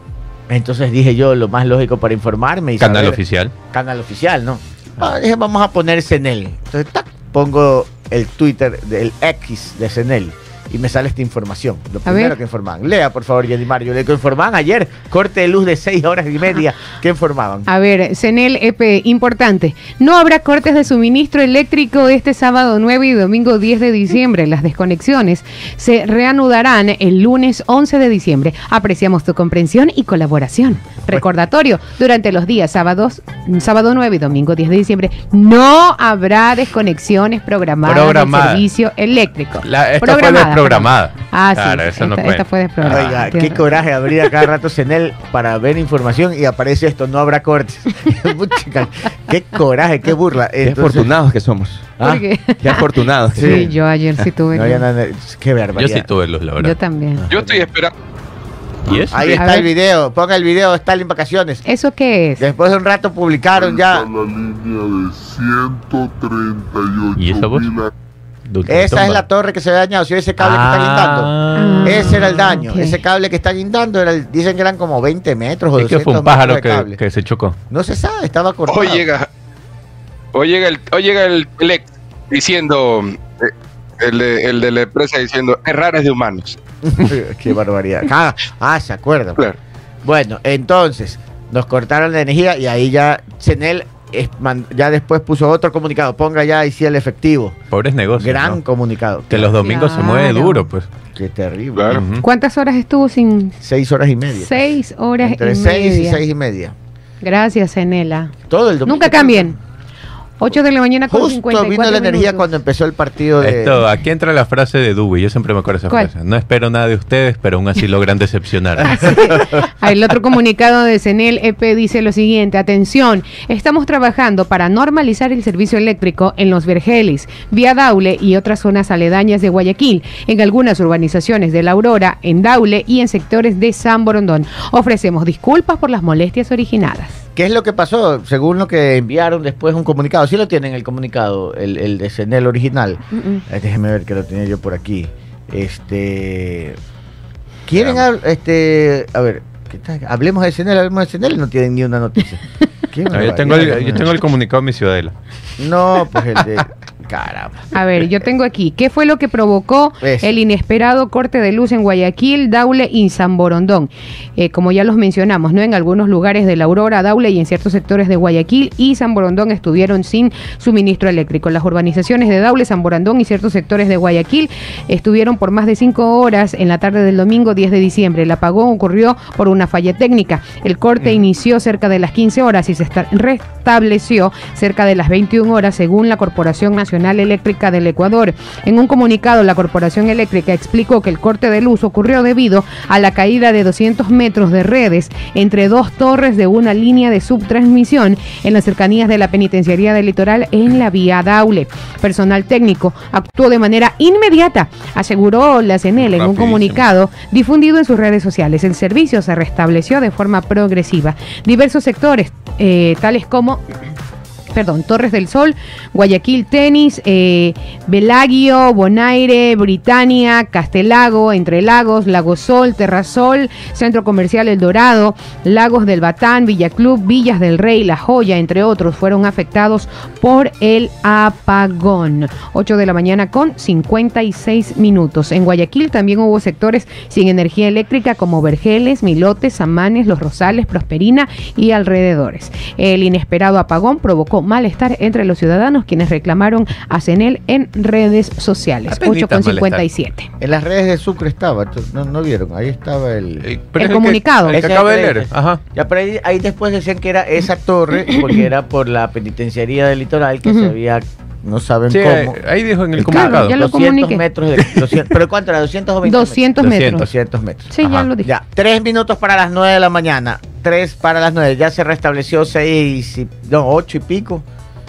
Entonces dije yo, lo más lógico para informarme y Canal saber- oficial. canal oficial, ¿no? Ah, dije, vamos a poner Senel. Entonces, pongo el Twitter del X de Senel y me sale esta información. Lo A primero ver. que informaban. Lea, por favor, Mario. Le que informaban ayer, corte de luz de seis horas y media. <laughs> ¿Qué informaban? A ver, CENEL EP, importante. No habrá cortes de suministro eléctrico este sábado 9 y domingo 10 de diciembre. Las desconexiones se reanudarán el lunes 11 de diciembre. Apreciamos tu comprensión y colaboración. Recordatorio, durante los días sábados, sábado 9 y domingo 10 de diciembre, no habrá desconexiones programadas Programadas. del servicio eléctrico. La- esta fue Programada, desprogramada. Ah, Claro, sí. eso no esta, cuenta. esta fue desprogramada. Oiga, qué coraje abrir a cada <laughs> rato Senel para ver información y aparece esto, no habrá cortes. <laughs> Qué coraje, qué burla. Qué Entonces, afortunados que somos. ¿ah? ¿Por qué? Qué afortunados. que Sí, somos. yo ayer sí tuve No que- qué Yo barbaridad. sí tuve luz, la verdad. Yo también. Yo estoy esperando. ¿Y eso? Ahí está el video, ponga el video, está en vacaciones. ¿Eso qué es? Después de un rato publicaron ya. la línea de 138 ¿Y esa voz? Esa es la torre que se había dañado. Si ese cable que está guindando. Ah. Ese era el daño. ok. Ese cable que está guindando era el- dicen que eran como 20 metros o Es que 200 fue un pájaro de que, cable. que se chocó. No se sabe, estaba cortado. Hoy llega, hoy llega el, hoy llega el, diciendo, eh, el de, el de la empresa diciendo, errores de humanos. <laughs> Qué barbaridad. Ah, ah, se acuerdan. Claro. Bueno, entonces nos cortaron la energía y ahí ya Senel es- man- ya después puso otro comunicado. Ponga ya ahí sí el efectivo. Pobres negocios. Gran ¿no? comunicado. Que los domingos se mueve duro, pues. Qué terrible. Claro. ¿Cuántas horas estuvo sin Seis horas y media. seis horas Entre y seis y seis y media. Gracias, Enela. Todo el domingo. Nunca cambien. 8 de la mañana con Justo 54 vino la energía minutos. cuando empezó el partido de. Esto, aquí entra la frase de Dubi, yo siempre me acuerdo esa ¿Cuál? frase. No espero nada de ustedes, pero aún así logran decepcionar. <laughs> Ah, El otro comunicado de CENEL EP dice lo siguiente, atención, estamos trabajando para normalizar el servicio eléctrico en los Vergelis, Vía Daule y otras zonas aledañas de Guayaquil, en algunas urbanizaciones de La Aurora, en Daule y en sectores de San Borondón. Ofrecemos disculpas por las molestias originadas. ¿Qué es lo que pasó? Según lo que enviaron después un comunicado. Sí lo tienen el comunicado, el, el de Senel original. Eh, déjeme ver que lo tenía yo por aquí. Este. ¿Quieren Veamos. hab- este, a ver, ¿qué tal? hablemos de CNL, hablemos de CNL, no tienen ni una noticia. <laughs> Qué No, yo, tengo el, yo tengo el comunicado de mi ciudadela. No, pues el de <laughs> caramba. A ver, yo tengo aquí. ¿Qué fue lo que provocó Eso. el inesperado corte de luz en Guayaquil, Daule y San Borondón? Eh, como ya los mencionamos, ¿no? En algunos lugares de la Aurora, Daule y en ciertos sectores de Guayaquil y San Borondón estuvieron sin suministro eléctrico. Las urbanizaciones de Daule, San Borondón y ciertos sectores de Guayaquil estuvieron por más de cinco horas en la tarde del domingo 10 de diciembre. El apagón ocurrió por una falla técnica. El corte inició cerca de las 15 horas y se esta- restableció cerca de las 21 horas según la Corporación Nacional Eléctrica del Ecuador. En un comunicado, la Corporación Eléctrica explicó que el corte de luz ocurrió debido a la caída de 200 metros de redes entre dos torres de una línea de subtransmisión en las cercanías de la Penitenciaría del Litoral en la vía Daule. Personal técnico actuó de manera inmediata, aseguró la CNL en un comunicado difundido en sus redes sociales. El servicio se restableció de forma progresiva. Diversos sectores, eh, tales como perdón, Torres del Sol, Guayaquil Tenis, eh, Bonaire, Britania, Castelago, Entre Lagos, Lago Sol, Terrasol, Centro Comercial El Dorado, Lagos del Batán, Villa Club, Villas del Rey, La Joya, entre otros, fueron afectados por el apagón. 8 de la mañana con 56 minutos. En Guayaquil también hubo sectores sin energía eléctrica como Vergeles, Milotes, Samanes, Los Rosales, Prosperina y alrededores. El inesperado apagón provocó malestar entre los ciudadanos quienes reclamaron a CENEL en redes sociales. Apenitas 8,57. En las redes de Sucre estaba, no, no vieron, ahí estaba el... Eh, pero El es comunicado. Que, el que Ese acabo de leer. Ajá. Ya, pero ahí, ahí después decían que era esa torre, porque era por la penitenciaría del litoral que se había, no saben Sí, cómo. ahí dijo en el Claro, comunicado. ya lo 200 comuniqué. metros de, 200 pero ¿cuánto era? 200 o 20 200 metros? metros. 200 metros. Sí, ya lo dije. Ya, tres minutos para las 9 de la mañana. Tres para las 9. Ya se restableció seis, y, no, ocho y pico.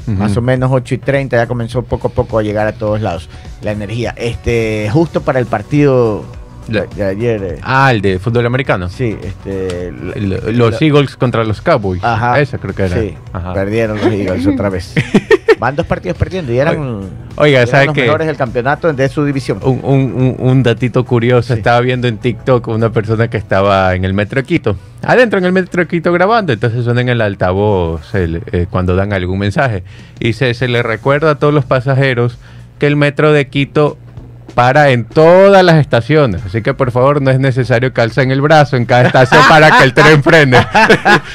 Más o menos 8 y 30. Ya comenzó poco a poco a llegar a todos lados la energía. Este, justo para el partido La- de ayer. eh, Ah, el de fútbol americano. Sí, este. la- El- la- los Eagles contra los Cowboys. Ajá. Esa creo que era. Sí, Ajá. perdieron los Eagles otra vez. <laughs> Van dos partidos perdiendo y eran, Oiga, eran ¿sabe los mejores del campeonato de su división. Un, un- un- datito curioso, Sí. estaba viendo en TikTok una persona que estaba en el metro de Quito, adentro en el metro de Quito grabando, entonces suena en el altavoz el- eh, cuando dan algún mensaje. Y se, se le recuerda a todos los pasajeros que el metro de Quito para en todas las estaciones, así que por favor no es necesario que alcen el brazo en cada estación para que el tren prenda.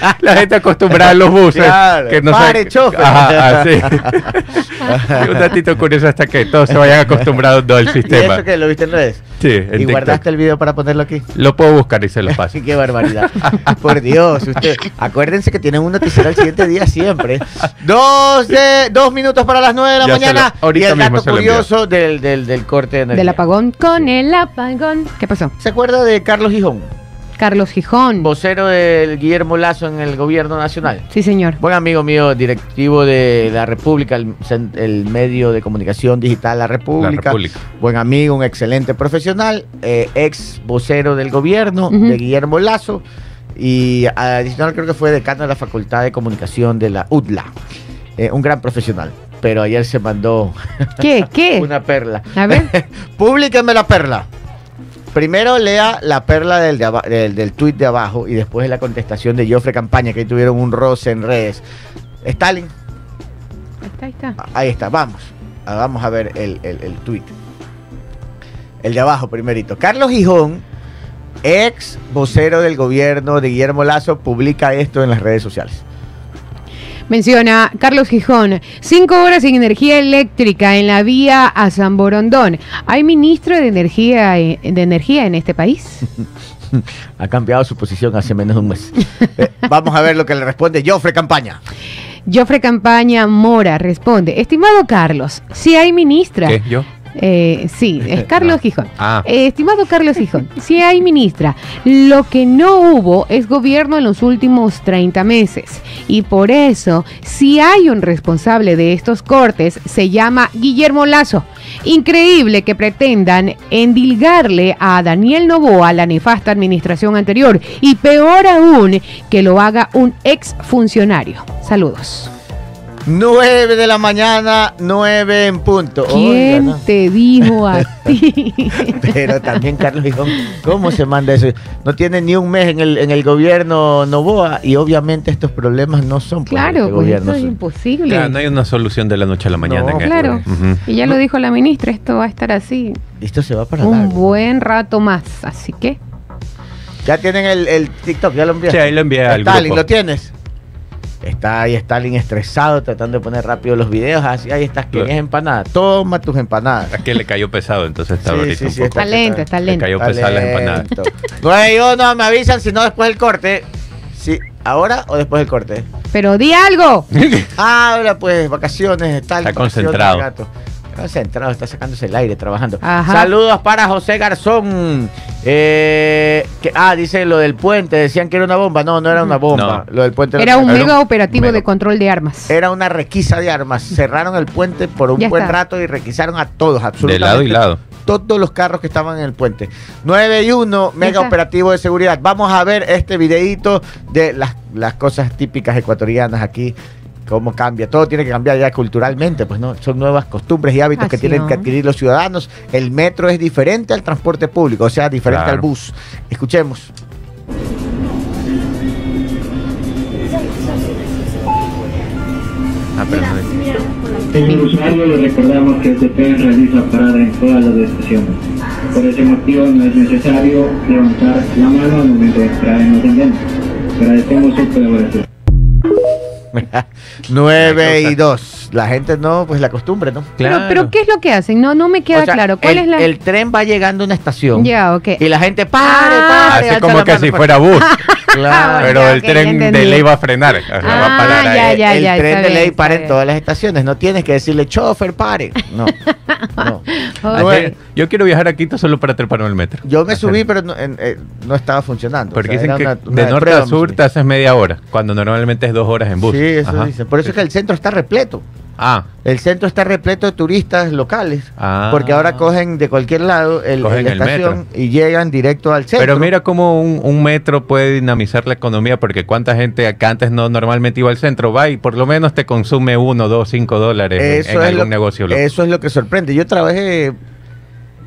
<laughs> La gente acostumbrada a los buses Claro, que no pare, se-. Ajá, así. <laughs> un datito curioso hasta que todos se vayan acostumbrando al <laughs> ¿Y sistema. eso que lo viste en redes? Sí, en ¿Y TikTok. guardaste el video para ponerlo aquí? Lo puedo buscar y se lo <laughs> paso. Sí, qué barbaridad. Por Dios, usted, acuérdense que tienen un noticiero al siguiente día siempre. <laughs> Dos, de, dos minutos para las nueve de la Ya mañana. lo- ahorita y el dato curioso del, del, del corte de energía. Del apagón con el apagón. ¿Qué pasó? ¿Se acuerda de Carlos Gijón? Carlos Gijón. Vocero del Guillermo Lazo en el gobierno nacional. Sí, señor. Buen amigo mío, directivo de la República, el, medio de comunicación digital La República. La República. Buen amigo, un excelente profesional, eh, ex vocero del gobierno de Guillermo Lazo y adicional creo que fue decano de la Facultad de Comunicación de la UDLA. Eh, un gran profesional, pero ayer se mandó ¿Qué? ¿Qué? <laughs> una perla. A ver. <laughs> Públiquenme la perla. Primero lea la perla del, de del, del tuit de abajo y después la contestación de Joffre Campaña, que ahí tuvieron un roce en redes. Stalin, Ahí está, ahí está. Ah, Ahí está, vamos. Ah, Vamos a ver el, el, el tweet. El de abajo, primerito. Carlos Gijón, ex vocero del gobierno de Guillermo Lazo, publica esto en las redes sociales. Menciona Carlos Gijón, cinco horas sin energía eléctrica en la vía a San Borondón. ¿Hay ministro de energía, eh, de energía en este país? <laughs> Ha cambiado su posición hace menos de un mes. <laughs> Eh, vamos a ver lo que le responde Joffre Campaña. Joffre Campaña Mora responde, estimado Carlos, si hay ministra. ¿Qué? ¿Yo? Eh, sí, es <laughs> Carlos No. Gijón. Ah. Eh, estimado Carlos Gijón, <laughs> si hay ministra, lo que no hubo es gobierno en los últimos 30 meses. Y por eso, si hay un responsable de estos cortes, se llama Guillermo Lazo. Increíble que pretendan endilgarle a Daniel Novoa la nefasta administración anterior. Y peor aún, que lo haga un ex funcionario. Saludos. 9 de la mañana, 9 en punto. Oiga, ¿Quién no. te dijo a <laughs> ti? Pero también Carlos ¿cómo se manda eso? No tiene ni un mes en el, en el gobierno Novoa y obviamente estos problemas no son claro, este pues gobierno. esto es son- imposible. Claro, no hay una solución de la noche a la mañana No, en esto. Claro. Y ya lo dijo la ministra, esto va a estar así Esto se va para un largo. buen rato más. Así que Ya tienen el, el TikTok, ya lo enviaste. Sí, ahí lo envié al Stalin, grupo. ¿lo tienes? Está ahí Stalin estresado tratando de poner rápido los videos. Así, ahí estás, ¿quieres empanadas? Toma tus empanadas. Es que le cayó pesado, entonces está Sí, ahorita sí, un sí, poco. está lento, está Le lento. cayó pesada las empanadas. Güey, yo no me avisan si no después del corte. Sí, ¿ahora o después del corte? Pero di algo. <laughs> Ahora pues, vacaciones, tal. Está vacaciones, concentrado. gato. Está concentrado, está sacándose el aire, trabajando. Ajá. Saludos para José Garzón. Eh, que, ah, dice lo del puente. Decían que era una bomba. No, no era una bomba. Lo del puente Era un Era mega un operativo mega- de control de armas. Era una requisa de armas. Cerraron el puente por un Ya buen está. rato y requisaron a todos, De absolutamente. lado y lado. Todos los carros que estaban en el puente. 9 y 1, mega está. operativo de seguridad. Vamos a ver este videito de las, las cosas típicas ecuatorianas aquí. Cómo cambia. Todo tiene que cambiar ya culturalmente, pues no. Son nuevas costumbres y hábitos que tienen no. que adquirir los ciudadanos. El metro es diferente al transporte público, o sea, diferente Claro. al bus. Escuchemos. Ah, pero no es- Señor usuario, le recordamos que el tren realiza parada en todas las estaciones. Por ese motivo no es necesario levantar la mano al momento de entrar en los. Agradecemos su colaboración. <laughs> 9 y 2. La gente no, pues la costumbre, ¿no? Pero, Claro. pero ¿qué es lo que hacen? No, no me queda O sea, claro. ¿Cuál el, es la...? el tren va llegando a una estación. Ya, ok. Y la gente, pare, Ah. pare. Hace como que si pare. fuera bus. <laughs> Claro. pero el tren de ley va a frenar. o sea, va a Ah, parar ahí. ya, ya, el ya, tren de ley para en todas las estaciones. No tienes que decirle, chofer, pare. No. <laughs> Yo quiero viajar a Quito solo para treparme al metro. Yo me subí, pero no, en- eh, no estaba funcionando. Porque O sea, dicen que era una- una de norte a sur te haces media hora, cuando normalmente es dos horas en bus. Sí, eso Ajá. dicen. Por eso es que el centro está repleto. Ah, El centro está repleto de turistas locales. Ah. Porque ahora cogen de cualquier lado el, la el estación y llegan directo al centro. pero mira cómo un, un metro puede dinamizar la economía, porque cuánta gente acá antes no normalmente iba al centro, va y por lo menos te consume uno, dos, cinco dólares en- Eso en, es algún lo- negocio. local. Eso es lo que sorprende. Yo trabajé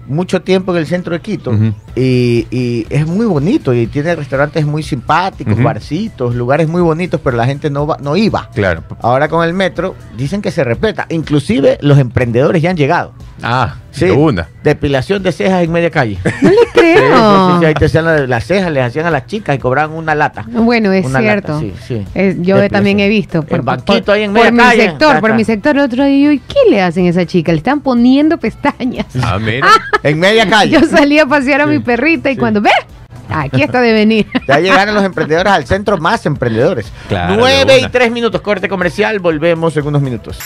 mucho tiempo en el centro de Quito y, y es muy bonito y tiene restaurantes muy simpáticos, barcitos, lugares muy bonitos, pero la gente no va, no iba. Claro. Ahora con el metro dicen que se respeta. Inclusive los emprendedores ya han llegado. Ah, Sí. una. Depilación de cejas en media calle. <laughs> No le Sí, sí, creo. sí, ahí te hacían la- las cejas, les hacían a las chicas y cobraban una lata. Bueno, es Una cierto. lata, sí, sí. Yo Depilación. también he visto. En banquito ahí en por media mi calle, sector, por mi sector. El otro día, yo, ¿y qué le hacen a esa chica? Le están poniendo pestañas. Ah, mira. <laughs> En media calle. Yo salí a pasear a Sí, mi perrita y sí. cuando ve, aquí está de venir. <laughs> Ya llegaron los emprendedores al centro, más emprendedores. Claro, 9 y. 3 minutos, corte comercial, volvemos en unos minutos.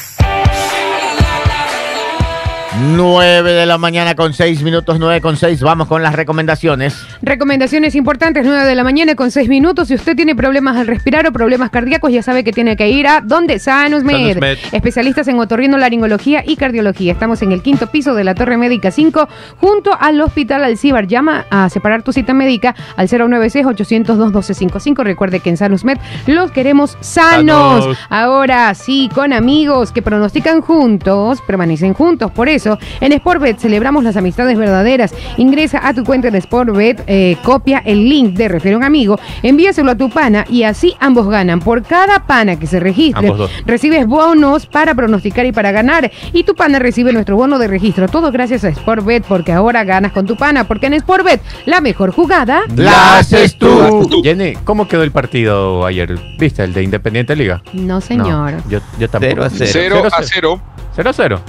9 de la mañana con 6 minutos, 9 con 6. Vamos con las recomendaciones. Recomendaciones importantes, 9 de la mañana con 6 minutos. Si usted tiene problemas al respirar o problemas cardíacos, ya sabe que tiene que ir a donde Sanus Med. Sanus Med. Especialistas en otorrinolaringología y cardiología. Estamos en el quinto piso de la Torre Médica 5, junto al Hospital Alcibar. Llama a separar tu cita médica al 096-802-1255. Recuerde que en Sanus Med los queremos sanos. Sanos. Ahora sí, con amigos que pronostican juntos, permanecen juntos. Por eso, en Sportbet celebramos las amistades verdaderas. Ingresa a tu cuenta de Sportbet, eh, copia el link de Refiere a un amigo, envíaselo a tu pana y así ambos ganan. Por cada pana que se registre, recibes bonos para pronosticar y para ganar. Y tu pana recibe nuestro bono de registro. Todo gracias a Sportbet, porque ahora ganas con tu pana. Porque en Sportbet, la mejor jugada. La haces tú. Jenny, ¿cómo quedó el partido ayer? ¿Viste el de Independiente Liga? No, señor. No, yo, yo tampoco. Cero a cero. 0 a 0. 0 a 0.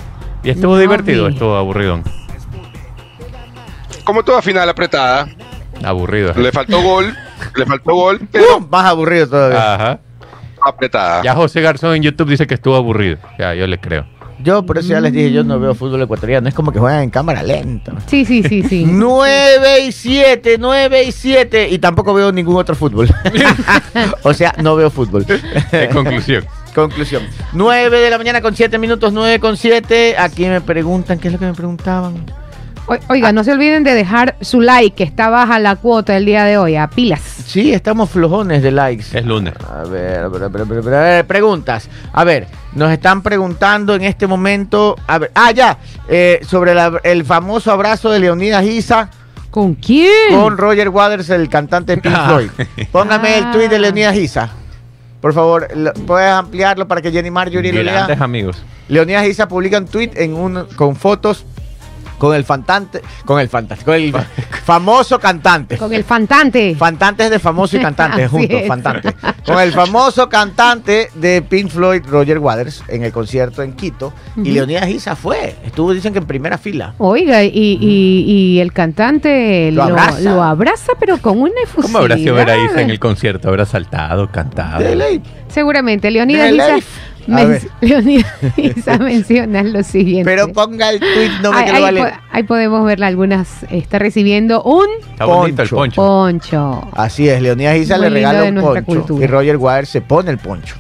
¿Y estuvo No divertido? vi. Estuvo aburrido. Como toda final apretada, Aburrido. le faltó gol, le faltó gol, pero Uh, más aburrido todavía. Ajá. apretada. Ya José Garzón en YouTube dice que estuvo aburrido. Ya, yo le creo. Yo por eso ya les dije, yo no veo fútbol ecuatoriano. Es como que juegan en cámara lenta. Sí, sí, sí, sí. <laughs> 9 y 7, 9 y 7. Y tampoco veo ningún otro fútbol. <laughs> o sea, no veo fútbol. En conclusión. Conclusión. 9 de la mañana con 7 minutos, 9 con 7. Aquí me preguntan, ¿qué es lo que me preguntaban? O- Oiga, no se olviden de dejar su like, que está baja la cuota el día de hoy, a pilas. Sí, estamos flojones de likes. Es lunes. A ver, a ver, a ver, a ver, a ver, a ver, preguntas. A ver, nos están preguntando en este momento. A ver, ah, ya, eh, sobre la- el famoso abrazo de Leonidas Isa ¿Con quién? con Roger Waters, el cantante de Pink Ah. Floyd. Póngame el tweet de Ah. Leonidas Isa. Por favor, ¿puedes ampliarlo para que Jenny Marjorie? Grandes amigos. Leonidas Isa publica un tweet en un, con fotos con el fantante, con el fantante, con el famoso cantante. Con el fantante. Fantantes de famoso y cantante <laughs> juntos, es. fantante. Con el famoso cantante de Pink Floyd, Roger Waters, en el concierto en Quito. Y. Leonidas Isa fue. Estuvo, dicen que en primera fila. Oiga, y, y- y el cantante Lo lo, abraza. lo abraza, pero con una efusividad. ¿Cómo habrá sido ver a Isa en el concierto? ¿Habrá saltado, cantado? De ley. Seguramente, Leonidas Isa, men- ver. <laughs> Leonidas <laughs> Isa menciona lo siguiente. Pero ponga el tweet, no me ahí, que lo vale. po- ahí podemos verla algunas. Está recibiendo un Está bonito el Poncho. poncho. poncho. Así es, Leonidas Isa le regala un poncho. cultura. Y Roger Waters se pone el poncho.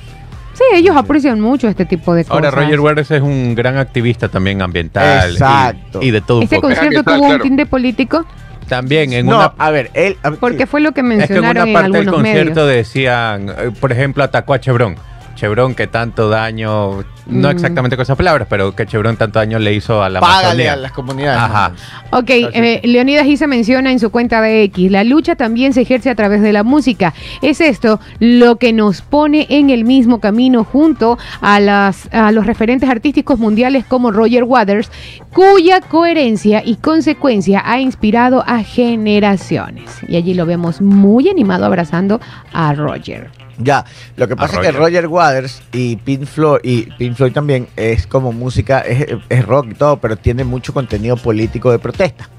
Sí, ellos aprecian mucho este tipo de Ahora, cosas. Roger Waters es un gran activista también ambiental. y- Exacto. Y, de todo un Este poco. concierto Ambiental, tuvo un claro. tinte político También en no, una... a ver, él. a- porque fue lo que Es que en mencionaron una en, parte del concierto medios. decían, eh, por ejemplo, atacó a Chevron. Chevron que tanto daño, no Mm. exactamente con esas palabras, pero que Chevron tanto daño le hizo a la Págale Amazonía. a las comunidades. Ajá. Ok, eh, Leonidas Isa menciona en su cuenta de X, la lucha también se ejerce a través de la música. Es esto lo que nos pone en el mismo camino junto a, las, a los referentes artísticos mundiales como Roger Waters, cuya coherencia y consecuencia ha inspirado a generaciones. Y allí lo vemos muy animado abrazando a Roger. Ya, lo que pasa es que Roger. Waters y Pink Floyd, y Pink Floyd también es como música, es, es rock y todo, pero tiene mucho contenido político de protesta.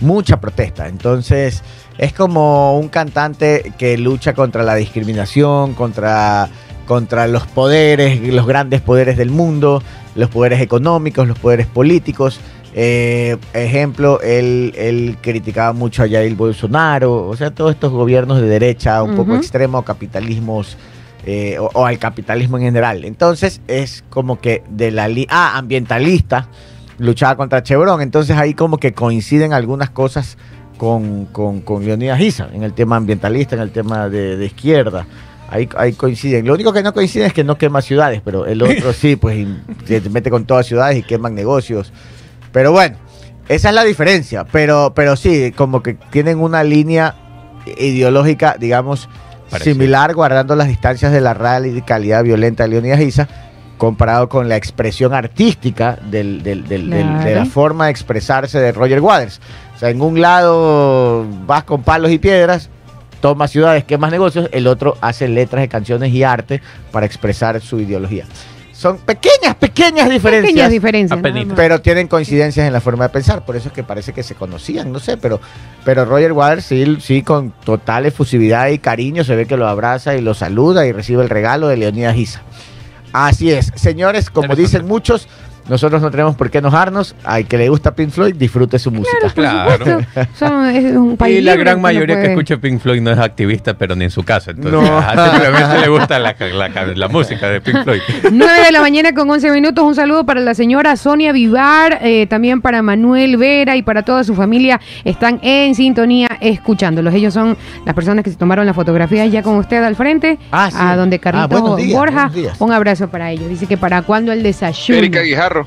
Mucha protesta. Entonces, es como un cantante que lucha contra la discriminación, contra, contra los poderes, los grandes poderes del mundo, los poderes económicos, los poderes políticos. Eh, ejemplo, él, él criticaba mucho a Jair Bolsonaro, o sea, todos estos gobiernos de derecha un poco Ujú. extremo, capitalismos eh, o, o al capitalismo en general. Entonces es como que de la ah, ambientalista, luchaba contra Chevron, entonces ahí como que coinciden algunas cosas con, con, con Leonidas Issa, en el tema ambientalista, en el tema de, de izquierda. Ahí, ahí coinciden. Lo único que no coincide es que no quema ciudades, pero el otro <laughs> sí, pues y se mete con todas ciudades y queman negocios. Pero bueno, esa es la diferencia. Pero, pero sí, como que tienen una línea ideológica, digamos, similar, guardando las distancias de la radicalidad violenta de Leonidas Issa, comparado con la expresión artística del- del- del- del- de la forma de expresarse de Roger Waters. O sea, en un lado vas con palos y piedras, toma ciudades, quemas negocios, el otro hace letras de canciones y arte para expresar su ideología. Son pequeñas, pequeñas diferencias. Pequeñas diferencias. Pero tienen coincidencias en la forma de pensar, por eso es que parece que se conocían, no sé, pero, pero Roger Waters sí, sí con total efusividad y cariño se ve que lo abraza y lo saluda y recibe el regalo de Leonidas Issa. Así es, señores, como dicen muchos, nosotros no tenemos por qué enojarnos, al que le gusta Pink Floyd, disfrute su música. Claro. son- es un país Y la gran mayoría que puede- escucha Pink Floyd no es activista, pero ni en su casa. Entonces, No. ajá, simplemente le gusta la, la- la música de Pink Floyd. 9 de la mañana con 11 minutos. Un saludo para la señora Sonia Vivar, eh, también para Manuel Vera y para toda su familia. Están en sintonía escuchándolos. Ellos son las personas que se tomaron la fotografía ya con usted al frente, Ah, sí. a donde Ah, Carlitos días, Borja. Un abrazo para ellos. Dice que para cuando el desayuno. Erika Guijarro.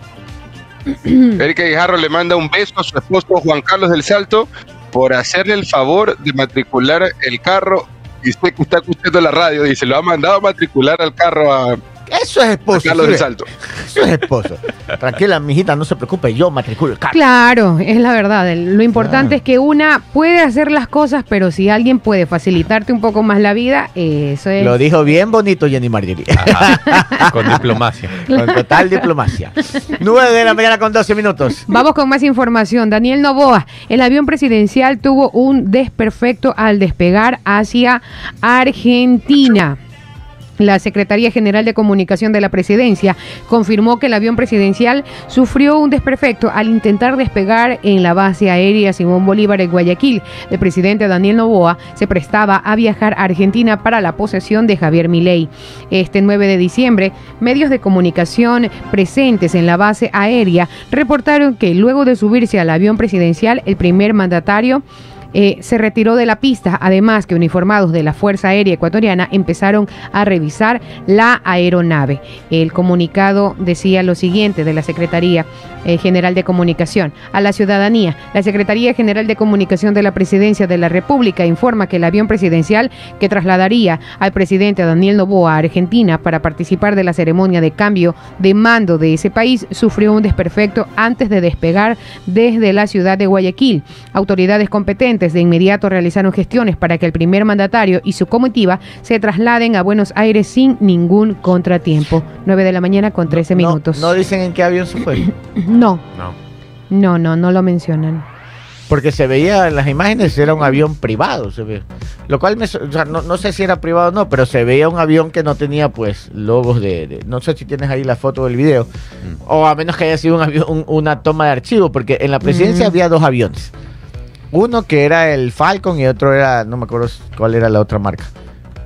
<clears throat> Erika Guijarro le manda un beso a su esposo Juan Carlos del Salto por hacerle el favor de matricular el carro. Y usted que está escuchando la radio, dice, lo ha mandado a matricular al carro a Eso es esposo. Carlos del. Salto. Eso es esposo. Tranquila, mijita, no se preocupe, yo matriculo el carro. Claro, es la verdad. El- Lo importante Claro. es que una puede hacer las cosas, pero si alguien puede facilitarte un poco más la vida, eso es. Lo dijo bien bonito Jenny. Ajá, <laughs> con diplomacia. con total diplomacia. 9 de la mañana con 12 minutos. Vamos con más información. Daniel Novoa, el avión presidencial tuvo un desperfecto al despegar hacia Argentina. La Secretaría General de Comunicación de la Presidencia confirmó que el avión presidencial sufrió un desperfecto al intentar despegar en la base aérea Simón Bolívar en Guayaquil. El presidente Daniel Novoa se prestaba a viajar a Argentina para la posesión de Javier Milei. Este 9 de diciembre, medios de comunicación presentes en la base aérea reportaron que luego de subirse al avión presidencial, el primer mandatario eh, se retiró de la pista, además que uniformados de la Fuerza Aérea Ecuatoriana empezaron a revisar la aeronave. El comunicado decía lo siguiente de la Secretaría eh, General de Comunicación a la ciudadanía. La Secretaría General de Comunicación de la Presidencia de la República informa que el avión presidencial que trasladaría al presidente Daniel Noboa a Argentina para participar de la ceremonia de cambio de mando de ese país sufrió un desperfecto antes de despegar desde la ciudad de Guayaquil. Autoridades competentes de inmediato realizaron gestiones para que el primer mandatario y su comitiva se trasladen a Buenos Aires sin ningún contratiempo. 9 de la mañana con 13 No- minutos. No, dicen en qué avión se fue. <clears throat> No, No. no, no, no lo mencionan. Porque se veía en las imágenes, era un avión privado. Se ve. Lo cual, me, so- o sea, no, no sé si era privado o no, pero se veía un avión que no tenía, pues, logos de. de- no sé si tienes ahí la foto del video. O a menos que haya sido un avión- un- una toma de archivo, porque en la presidencia Mm. había dos aviones. Uno que era el Falcon y otro era. No me acuerdo cuál era la otra marca.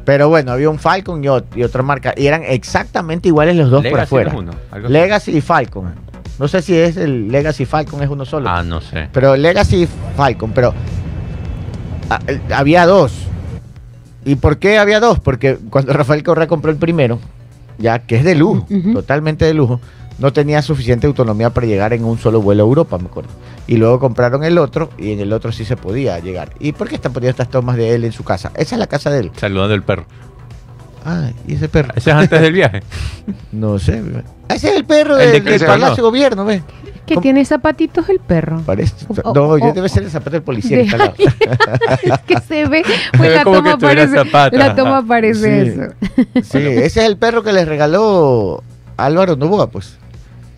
Pero bueno, había un Falcon y, ot- y otra marca. Y eran exactamente iguales los dos por afuera. uno. Legacy y Falcon. No sé si es el Legacy Falcon, es uno solo. Ah, no sé. Pero Legacy y Falcon, pero había dos. ¿Y por qué había dos? Porque cuando <laughs> Rafael Correa compró el primero, ya que es de lujo, totalmente de lujo, no tenía suficiente autonomía para llegar en un solo vuelo a Europa, me acuerdo. Y luego compraron el otro y en el otro sí se podía llegar. ¿Y por qué están poniendo estas tomas de él en su casa? Esa es la casa de él. Saludando al perro. Ah, ¿y ese perro? Ese es antes del viaje. <laughs> No sé. Ah, Ese es el perro El de del. Palacio Gobierno, ¿ves? Que ¿Cómo? tiene zapatitos el perro. Parece. O- No, o- yo o- debe ser el zapato del policía que De- lado. <laughs> es que se ve, <laughs> pues la toma que tuviera parece, zapatos, la toma ajá. parece Sí. eso. Sí, ese es el perro que les regaló Álvaro Novoa, pues.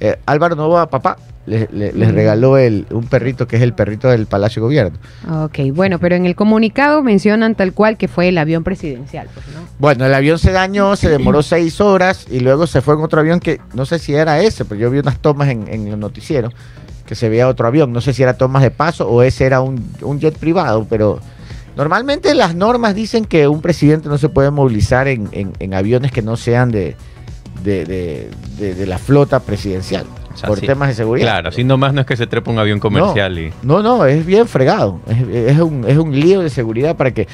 Eh, Álvaro Novoa, papá, le- le- les regaló el, un perrito que es el perrito del Palacio Gobierno. Ok, bueno, pero en el comunicado mencionan tal cual que fue el avión presidencial, pues, ¿no? Bueno, el avión se dañó, se demoró seis horas y luego se fue en otro avión que no sé si era ese, pero yo vi unas tomas en, en el noticiero que se veía otro avión. No sé si era tomas de paso o ese era un, un jet privado, pero normalmente las normas dicen que un presidente no se puede movilizar en, en- en aviones que no sean de, de, de- de- de la flota presidencial O sea, por sí. temas de seguridad. Claro, así nomás no es que se trepa un avión comercial y. No, no, es bien fregado. Es, es un, es un lío de seguridad para que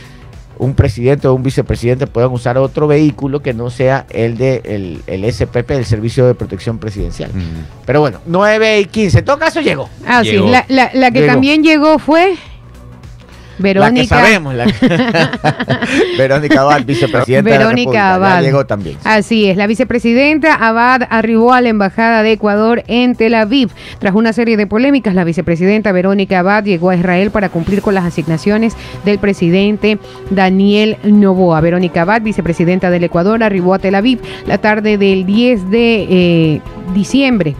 un presidente o un vicepresidente puedan usar otro vehículo que no sea el de el, el SPP, el Servicio de Protección Presidencial. Mm. Pero bueno, 9 y 15. En todo caso llegó. Ah, sí, la, la- la que Llegó. también llegó fue Verónica. La que sabemos. La <laughs> Verónica Abad, vicepresidenta de la Verónica. Ya Abad. llegó también. Así es, la vicepresidenta Abad arribó a la Embajada de Ecuador en Tel Aviv. Tras una serie de polémicas, la vicepresidenta Verónica Abad llegó a Israel para cumplir con las asignaciones del presidente Daniel Novoa. Verónica Abad, vicepresidenta del Ecuador, arribó a Tel Aviv la tarde del 10 de eh, diciembre.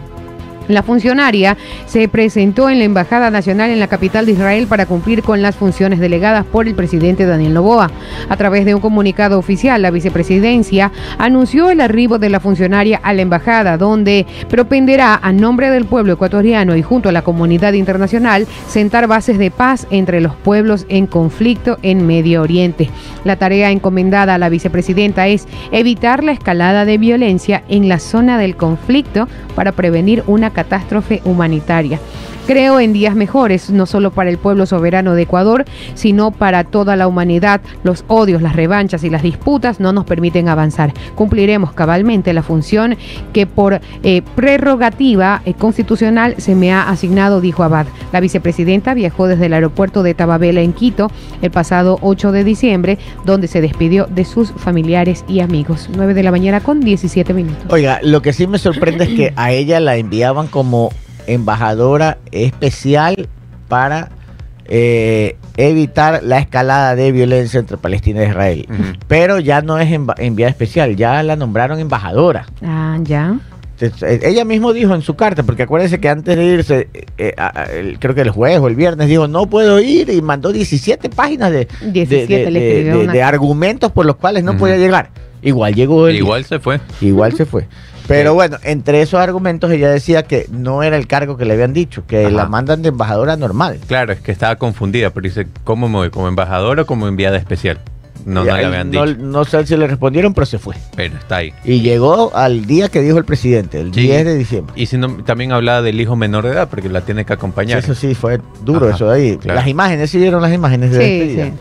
La funcionaria se presentó en la Embajada Nacional en la capital de Israel para cumplir con las funciones delegadas por el presidente Daniel Noboa. A través de un comunicado oficial, la vicepresidencia anunció el arribo de la funcionaria a la embajada, donde propenderá a nombre del pueblo ecuatoriano y junto a la comunidad internacional sentar bases de paz entre los pueblos en conflicto en Medio Oriente. La tarea encomendada a la vicepresidenta es evitar la escalada de violencia en la zona del conflicto para prevenir una catástrofe humanitaria. Creo en días mejores, no solo para el pueblo soberano de Ecuador, sino para toda la humanidad. Los odios, las revanchas y las disputas no nos permiten avanzar. Cumpliremos cabalmente la función que por eh, prerrogativa eh, constitucional se me ha asignado, dijo Abad. La vicepresidenta viajó desde el aeropuerto de Tababela en Quito el pasado 8 de diciembre, donde se despidió de sus familiares y amigos. 9 de la mañana con 17 minutos. Oiga, lo que sí me sorprende es que a ella la enviaban como embajadora especial para eh, evitar la escalada de violencia entre Palestina e Israel. Pero ya no es enviada especial, ya la nombraron embajadora. Ah, ya. Entonces, eh, Ella mismo dijo en su carta, porque acuérdense que antes de irse, eh, eh, a- a- el- creo que el jueves o el viernes, dijo no puedo ir y mandó 17 páginas de, de- 17 de- le de- escribió de- una- de argumentos por los cuales no Ujú. podía llegar. igual llegó el Igual se fue. igual se fue. Pero bueno, entre esos argumentos ella decía que no era el cargo que le habían dicho, que Ajá. la mandan de embajadora normal. Claro, es que estaba confundida, pero dice, ¿cómo me voy? ¿Como embajador o como enviada especial? No, no le habían no, dicho. no sé si le respondieron, pero se fue. Pero está ahí. Y llegó al día que dijo el presidente, el Sí. 10 de diciembre. Y si no, también hablaba del hijo menor de edad, porque la tiene que acompañar. Eso sí, fue duro Ajá, eso de ahí. claro. Las imágenes, ¿sí vieron las imágenes de Sí, despedida? sí.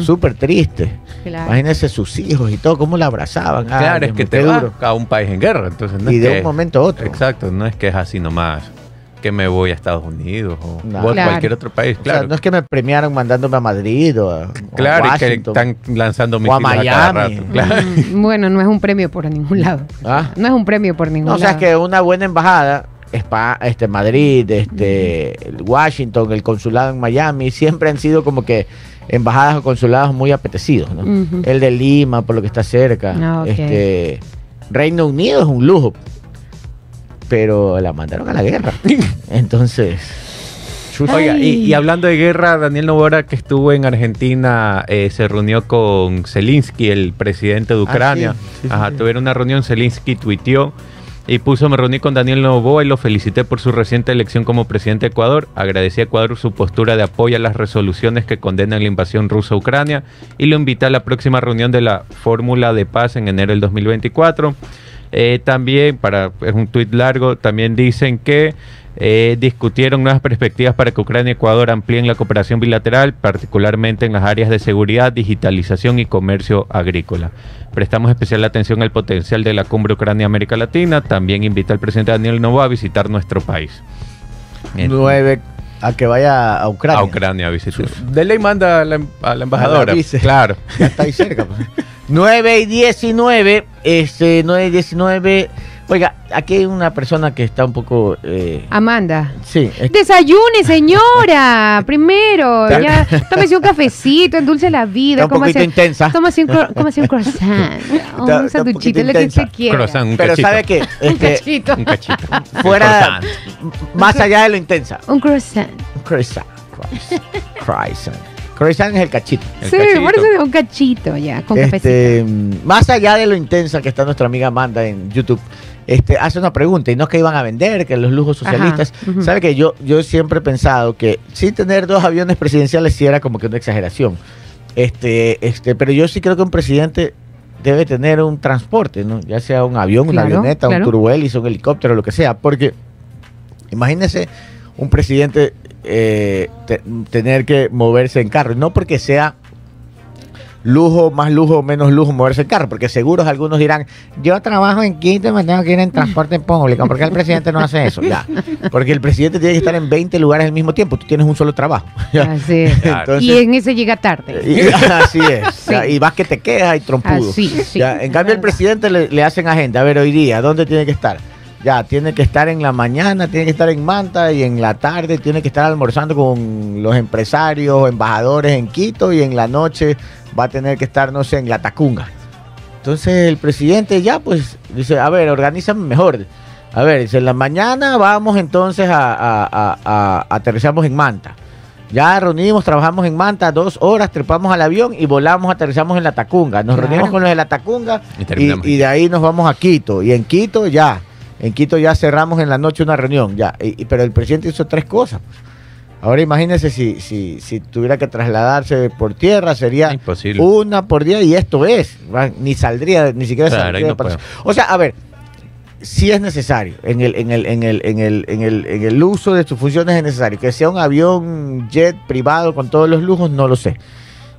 Súper triste. Claro. Imagínense sus hijos y todo, cómo la abrazaban. Claro, es que te duro. a un país en guerra, entonces no Y es de que- un momento a otro. Exacto, no es que es así nomás, que me voy a Estados Unidos o, No. o a Claro. cualquier otro país, O sea, claro. no es que me premiaron mandándome a Madrid o a, o a claro, y que Washington. están lanzando O a a cada Miami. rato. Claro. Mm, Bueno, no es un premio por ningún lado. Ah. No es un premio por ningún No, o sea, es lado. que una buena embajada, Spa, este, Madrid, este, Washington, el consulado en Miami, siempre han sido como que embajadas o consulados muy apetecidos. ¿no? El de Lima, por lo que está cerca. Ah, este, Reino Unido es un lujo, pero la mandaron a la guerra. <laughs> Entonces. Oiga, y, hablando de guerra, Daniel Novora, que estuvo en Argentina, eh, se reunió con Zelensky, el presidente de Ah, Ucrania. sí, sí, sí, Ajá, sí. tuvieron una reunión, Zelensky tuiteó y puso, me reuní con Daniel Novoa y lo felicité por su reciente elección como presidente de Ecuador. Agradecí a Ecuador su postura de apoyo a las resoluciones que condenan la invasión rusa a Ucrania y lo invité a la próxima reunión de la Fórmula de Paz en enero del 2024. Eh, también, para es un tuit largo, también dicen que eh, discutieron nuevas perspectivas para que Ucrania y Ecuador amplíen la cooperación bilateral, particularmente en las áreas de seguridad, digitalización y comercio agrícola. Prestamos especial atención al potencial de la cumbre Ucrania-América Latina. También invita al presidente Daniel Novoa a visitar nuestro país. En- nueve a que vaya a Ucrania. A Ucrania a visitar. De ley manda a la, a la embajadora. vice. claro. Ya está ahí cerca. Pues. <laughs> 9 y 19, este, 9 y 19. Oiga, aquí hay una persona que está un poco. eh, Amanda. sí, es- Desayune, señora. <laughs> Primero, ya. Tómese un cafecito, endulce la vida. Está un cómase- poquito intensa. Tómase un, un croissant. <laughs> Un está un sanduchito, lo que usted quiera. Croissant, un pero cachito. sabe que Un este, cachito. Un cachito. <laughs> fuera, Un más allá de lo intensa. Un croissant. Croissant. Croissant. Croissant. Croissant es el cachito. El sí, por eso digo un cachito ya, con Este, mm, más allá de lo intensa que está nuestra amiga Amanda en YouTube, este, hace una pregunta, y no es que iban a vender, que los lujos socialistas. Sabe que yo, yo siempre he pensado que sí tener dos aviones presidenciales sí era como que una exageración. Este, este, pero yo sí creo que un presidente debe tener un transporte, ¿no? Ya sea un avión, una avioneta, claro. un turbohélice, un helicóptero, lo que sea, porque imagínese un presidente eh, te- tener que moverse en carro, no porque sea lujo, más lujo, menos lujo moverse en carro, porque seguros algunos dirán, yo trabajo en Quito y me tengo que ir en transporte público, porque el presidente no hace eso? Ya, porque el presidente tiene que estar en 20 lugares al mismo tiempo, tú tienes un solo trabajo. <laughs> Ya. Así. <laughs> Entonces- y en ese llega tarde. Y- así es. <laughs> Sí. ya, y vas que te quejas y trompudo. Así, sí, Ya, en cambio, el presidente le, le hacen agenda. A ver, hoy día, ¿dónde tiene que estar? Ya, tiene que estar en la mañana, tiene que estar en Manta y en la tarde tiene que estar almorzando con los empresarios embajadores en Quito y en la noche va a tener que estar, no sé, en la Tacunga. Entonces el presidente ya pues dice, a ver, organízame mejor. A ver, dice, en la mañana vamos entonces a, a- a- a- aterrizamos en Manta. Ya reunimos, trabajamos en Manta dos horas, trepamos al avión y volamos, aterrizamos en la Tacunga. Nos Claro. reunimos con los de la Tacunga Y y, terminamos. y de ahí nos vamos a Quito. Y en Quito ya, en Quito ya cerramos en la noche una reunión. ya y- y- Pero el presidente hizo tres cosas. Ahora imagínese si, si, si tuviera que trasladarse por tierra, sería Imposible. una por día y esto es. va, Ni saldría, ni siquiera Claro, saldría no. O sea, a ver, si es necesario, en el, en el, en el, en el, en el, en el uso de sus funciones es necesario. Que sea un avión jet privado con todos los lujos, no lo sé.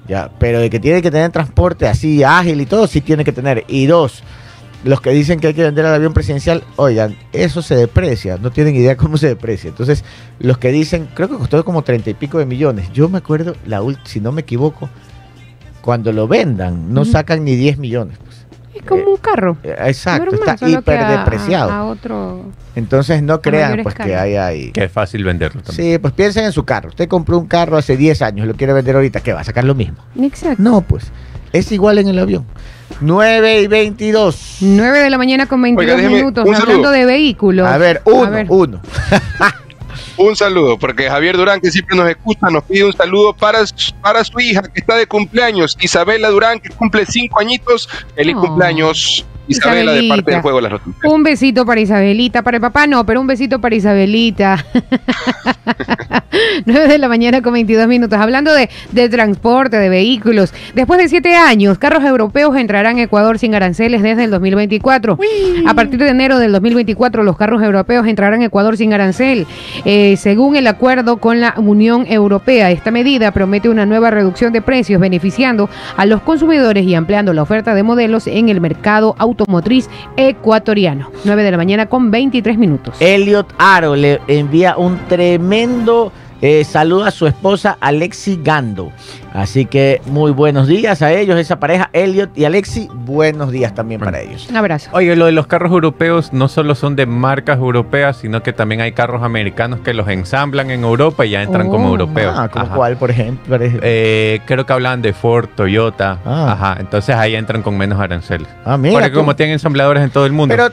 Ya, pero de que tiene que tener transporte así ágil y todo, sí tiene que tener. Y dos, los que dicen que hay que vender el avión presidencial, oigan, eso se deprecia, no tienen idea cómo se deprecia. Entonces, los que dicen, creo que costó como treinta y pico de millones. Yo me acuerdo, la ult- si no me equivoco, cuando lo vendan, no sacan ni 10 millones. Es como un carro. Eh, Exacto, Normal, está hiper a- depreciado. A, a otro. Entonces no crean pues que hay ahí. Que es fácil venderlo también. Sí, pues piensen en su carro. Usted compró un carro hace 10 años, lo quiere vender ahorita, ¿qué va a sacar lo mismo? Exacto. No, pues es igual en el avión. 9 y 22. 9 de la mañana con 22 Oiga, déjeme minutos. un Hablando saludo. de vehículos. A ver, uno, A ver. uno. <laughs> Un saludo, porque Javier Durán, que siempre nos escucha, nos pide un saludo para, su- para su hija que está de cumpleaños, Isabela Durán, que cumple cinco añitos. Feliz Oh. cumpleaños, Isabela, de parte Isabelita. del Juego de las Noticias. Un besito para Isabelita, para el papá no, pero un besito para Isabelita. <laughs> 9 de la mañana con 22 minutos. Hablando de, de transporte, de vehículos. Después de siete años, carros europeos entrarán a Ecuador sin aranceles desde el 2024. A partir de enero del 2024, los carros europeos entrarán a Ecuador sin arancel. Eh, según el acuerdo con la Unión Europea, esta medida promete una nueva reducción de precios, beneficiando a los consumidores y ampliando la oferta de modelos en el mercado automotriz ecuatoriano. 9 de la mañana con 23 minutos. Elliot Aro le envía un tremendo eh, saludo a su esposa Alexi Gando. Así que muy buenos días a ellos, esa pareja, Elliot y Alexi. Buenos días también para ellos. Un abrazo. Oye, lo de los carros europeos no solo son de marcas europeas, sino que también hay carros americanos que los ensamblan en Europa y ya entran Oh. como europeos. Ah, ¿como cuál, por ejemplo? Eh, creo que hablan de Ford, Toyota. Ah. Ajá. Entonces ahí entran con menos aranceles. ah, mira. Porque tú. como tienen ensambladores en todo el mundo. Pero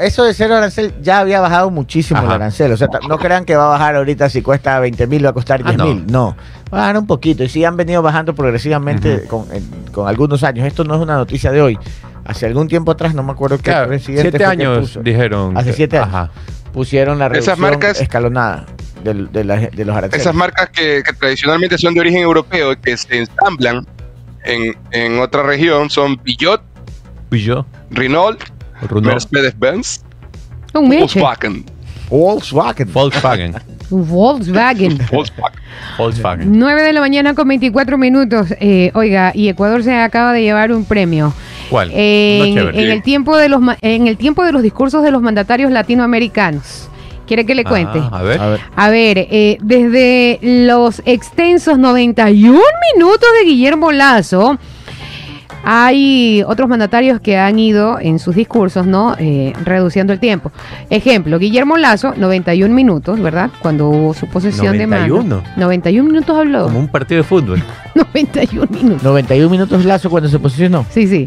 eso de cero arancel ya había bajado muchísimo el arancel. O sea, no crean que va a bajar ahorita si cuesta 20 mil, va a costar Ah, 10 mil. no. Bajar un poquito. Y sí han venido bajando progresivamente con, en- con algunos años. Esto no es una noticia de hoy. Hace algún tiempo atrás, no me acuerdo qué Claro, presidente siete fue que años puso. dijeron. Hace que- siete años. Ajá. pusieron la Esas reducción marcas- escalonada de, la- de los aranceles. Esas marcas que, que tradicionalmente son de origen europeo y que se ensamblan en, en otra región son Peugeot, Peugeot, Renault, Renault, Mercedes-Benz. Volkswagen. Volkswagen. Volkswagen. <laughs> Volkswagen. Volkswagen. Volkswagen. 9 de la mañana con 24 minutos. Eh, oiga, y Ecuador se acaba de llevar un premio. ¿Cuál? En, en el tiempo de los ma- en el tiempo de los discursos de los mandatarios latinoamericanos. ¿Quiere que le cuente? Ah, a ver. A ver. A ver, eh, desde los extensos 91 minutos de Guillermo Lazo, hay otros mandatarios que han ido en sus discursos, ¿no? Eh, reduciendo el tiempo. Ejemplo, Guillermo Lazo, 91 minutos, ¿verdad? Cuando hubo su posesión de mano. 91. 91 minutos habló. Como un partido de fútbol. <laughs> 91 minutos. 91 minutos Lazo cuando se posicionó. Sí, sí.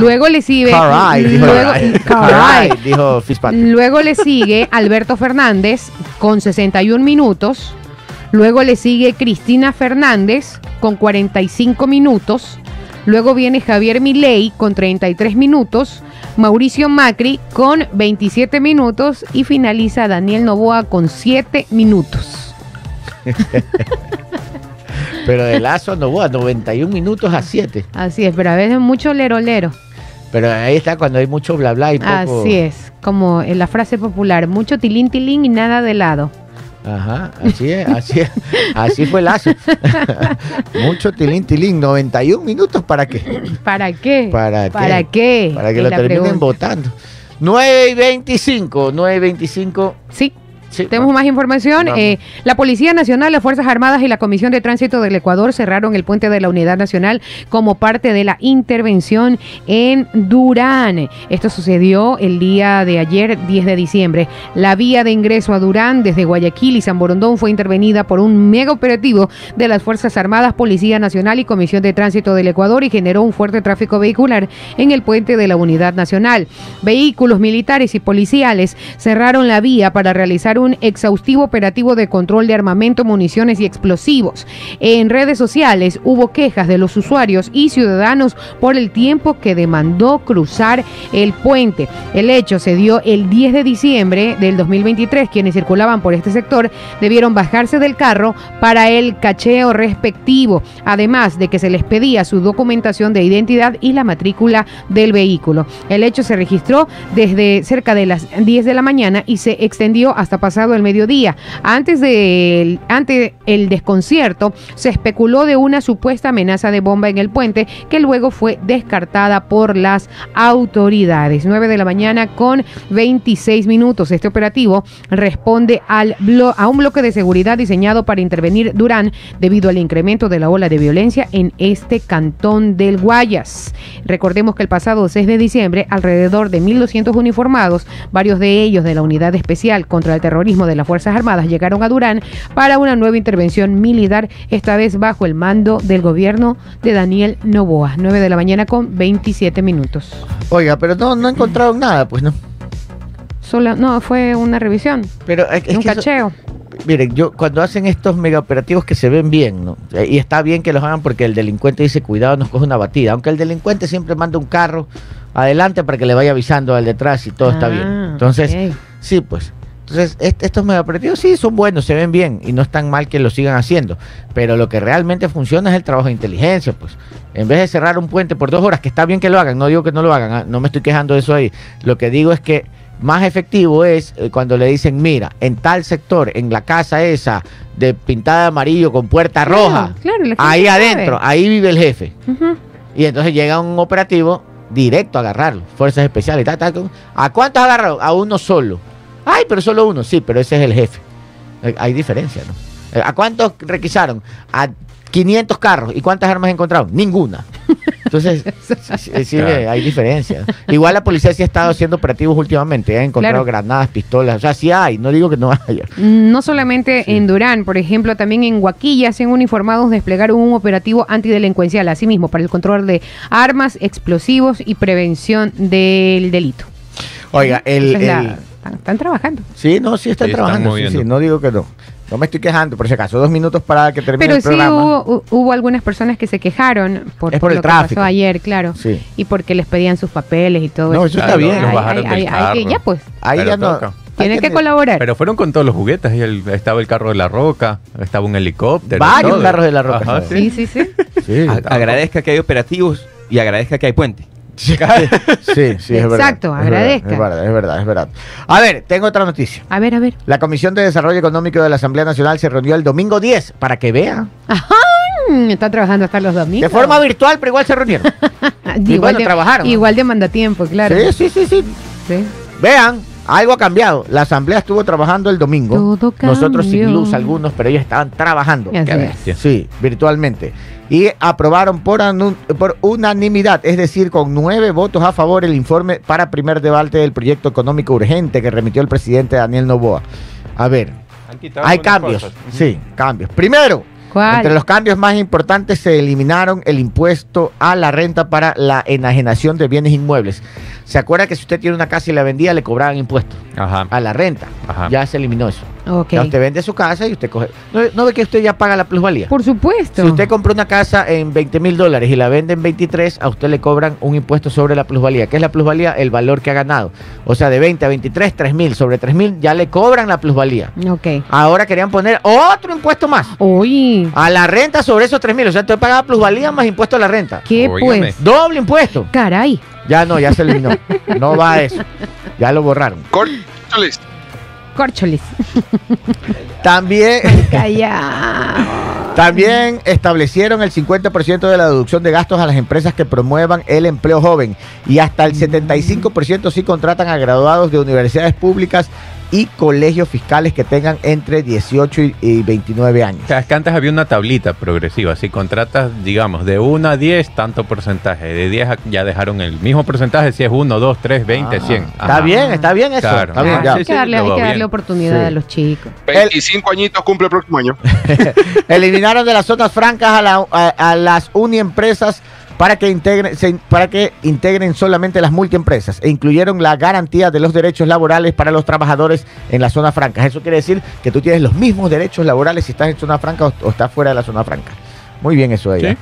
Luego le sigue. Caray, dijo, luego, Caray, Caray. dijo Fitzpatrick. Luego le sigue <laughs> Alberto Fernández con 61 minutos. Luego le sigue Cristina Fernández con 45 minutos. Luego viene Javier Milei con 33 minutos. Mauricio Macri con 27 minutos. Y finaliza Daniel Novoa con 7 minutos. <laughs> Pero de Lazo no hubo 91 minutos a 7. Así es, pero a veces mucho lero lero. Pero ahí está cuando hay mucho bla bla y poco. Así es, como en la frase popular, mucho tilín tilín y nada de lado. Ajá, así es, así es. Así fue Lazo. <laughs> mucho tilín tilín. 91 minutos para qué? ¿Para qué? ¿Para qué? ¿Para qué? Para que lo terminen pregunta. votando. 9 y 25. 9 y 25. Sí. Sí, Tenemos más información. Eh, la Policía Nacional, las Fuerzas Armadas y la Comisión de Tránsito del Ecuador cerraron el puente de la Unidad Nacional como parte de la intervención en Durán. Esto sucedió el día de ayer, 10 de diciembre. La vía de ingreso a Durán desde Guayaquil y San Borondón fue intervenida por un mega operativo de las Fuerzas Armadas, Policía Nacional y Comisión de Tránsito del Ecuador y generó un fuerte tráfico vehicular en el puente de la Unidad Nacional. Vehículos militares y policiales cerraron la vía para realizar un exhaustivo operativo de control de armamento, municiones y explosivos. En redes sociales hubo quejas de los usuarios y ciudadanos por el tiempo que demandó cruzar el puente. El hecho se dio el 10 de diciembre del 2023. Quienes circulaban por este sector debieron bajarse del carro para el cacheo respectivo, además de que se les pedía su documentación de identidad y la matrícula del vehículo. El hecho se registró desde cerca de las 10 de la mañana y se extendió hasta pasado el mediodía. Antes del ante el desconcierto, se especuló de una supuesta amenaza de bomba en el puente que luego fue descartada por las autoridades. 9 de la mañana con 26 minutos. Este operativo responde al blo- a un bloque de seguridad diseñado para intervenir Durán debido al incremento de la ola de violencia en este cantón del Guayas. Recordemos que el pasado 6 de diciembre, alrededor de 1.200 uniformados, varios de ellos de la Unidad Especial contra el Terrorismo de las Fuerzas Armadas, llegaron a Durán para una nueva intervención militar, esta vez bajo el mando del gobierno de Daniel Novoa. 9 de la mañana con 27 minutos. Oiga, pero no, no encontraron nada, pues no. Solo, no, fue una revisión, Pero es, es un que eso- cacheo. miren, yo cuando hacen estos mega operativos que se ven bien, ¿no? Eh, Y está bien que los hagan porque el delincuente dice, cuidado, nos coge una batida. Aunque el delincuente siempre manda un carro adelante para que le vaya avisando al detrás y todo está Ah, bien. Entonces, sí, pues. Entonces, est- estos mega operativos sí son buenos, se ven bien y no es tan mal que lo sigan haciendo. Pero lo que realmente funciona es el trabajo de inteligencia, pues. En vez de cerrar un puente por dos horas, que está bien que lo hagan, no digo que no lo hagan, ah, no me estoy quejando de eso ahí. Lo que digo es que más efectivo es eh, cuando le dicen, mira, en tal sector, en la casa esa de pintada de amarillo con puerta Claro, roja, claro, ahí sabe. adentro, ahí vive el jefe. Y entonces llega un operativo directo a agarrarlo, fuerzas especiales. ta, ta, ta. ¿A cuántos agarraron? A uno solo. Ay, pero solo uno, sí, pero ese es el jefe. Eh, Hay diferencia, ¿no? Eh, ¿A cuántos requisaron? A 500 carros. ¿Y cuántas armas encontraron? Ninguna. Entonces, <laughs> sí, sí, Claro. hay diferencia. Igual la policía sí ha estado haciendo operativos últimamente. Ha encontrado Claro. granadas, pistolas. O sea, sí hay. No digo que no haya. No solamente en Durán, por ejemplo, también en Guaquilla se han uniformados desplegaron un operativo antidelincuencial, asimismo, para el control de armas, explosivos y prevención del delito. Oiga, el- están, están trabajando. Sí, no, sí están Sí, están trabajando. sí, sí, no digo que no. No me estoy quejando, por si acaso. Dos minutos para que termine Pero el sí programa. hubo, hu- hubo algunas personas que se quejaron por, Es por el lo que tráfico. pasó ayer, claro. Sí. Y porque les pedían sus papeles y todo No, eso. eso está bien. Hay- bajaron hay- hay- hay que- ya pues, Ahí Pero ya no. toca. tienen que colaborar. Pero fueron con todos los juguetes. y el- estaba el carro de la roca, estaba un helicóptero. Varios carros de la roca. Sí, sí, sí. Sí, agradezca que hay operativos y agradezca que hay puente. Sí, sí, sí, es verdad. Exacto, agradezca. Es verdad, es verdad, es verdad. A ver, tengo otra noticia. A ver, a ver. La Comisión de Desarrollo Económico de la Asamblea Nacional se reunió el domingo 10 para que vea. Mm, Está trabajando hasta los domingos. De forma virtual, pero igual se reunieron. <laughs> Y bueno, trabajaron. Igual demanda tiempo, claro. Sí, sí, sí, sí. Sí. Vean, algo ha cambiado. La Asamblea estuvo trabajando el domingo. Todo Nosotros sin luz algunos, pero ellos estaban trabajando. Es. Sí, virtualmente. Y aprobaron por unanimidad, es decir, con nueve votos a favor, el informe para primer debate del proyecto económico urgente que remitió el presidente Daniel Novoa. A ver, hay cambios. Sí, cambios. Primero, ¿Cuál? entre los cambios más importantes se eliminaron el impuesto a la renta para la enajenación de bienes inmuebles. ¿Se acuerda que si usted tiene una casa y la vendía, le cobraban impuestos Ajá. a la renta? Ajá. Ya se eliminó eso. Ok. Ya usted vende su casa y usted coge. ¿No, no ve que usted ya paga la plusvalía? Por supuesto. Si usted compra una casa en 20 mil dólares y la vende en 23, a usted le cobran un impuesto sobre la plusvalía. ¿Qué es la plusvalía? El valor que ha ganado. O sea, de 20 a 23, 3 mil. Sobre 3 mil ya le cobran la plusvalía. Ok. Ahora querían poner otro impuesto más. Uy, A la renta sobre esos 3 mil. O sea, usted pagaba plusvalía más impuesto a la renta. ¿qué Óigame. pues? Doble impuesto. Caray. Ya no, ya se eliminó. No va a eso. Ya lo borraron. Córcholes. Córcholis. También, <laughs> también establecieron el 50% de la deducción de gastos a las empresas que promuevan el empleo joven y hasta el 75% si contratan a graduados de universidades públicas y colegios fiscales que tengan entre 18 y, y 29 años. O sea, es que antes había una tablita progresiva. Si contratas, digamos, de 1 a 10, tanto porcentaje. De 10 a- ya dejaron el mismo porcentaje. Si es 1, 2, 3, 20, Ah, 100. Está Ajá. bien, está bien eso. Claro. Está bien, Ah, ya. hay que darle, hay que darle oportunidad Sí. a los chicos. 25 añitos cumple el próximo año. <laughs> Eliminaron de las zonas francas a, la- a- a las uniempresas para que, integren, para que integren solamente las multiempresas e incluyeron la garantía de los derechos laborales para los trabajadores en las zonas francas. Eso quiere decir que tú tienes los mismos derechos laborales si estás en zona franca o, estás fuera de la zona franca. Muy bien eso de. Sí.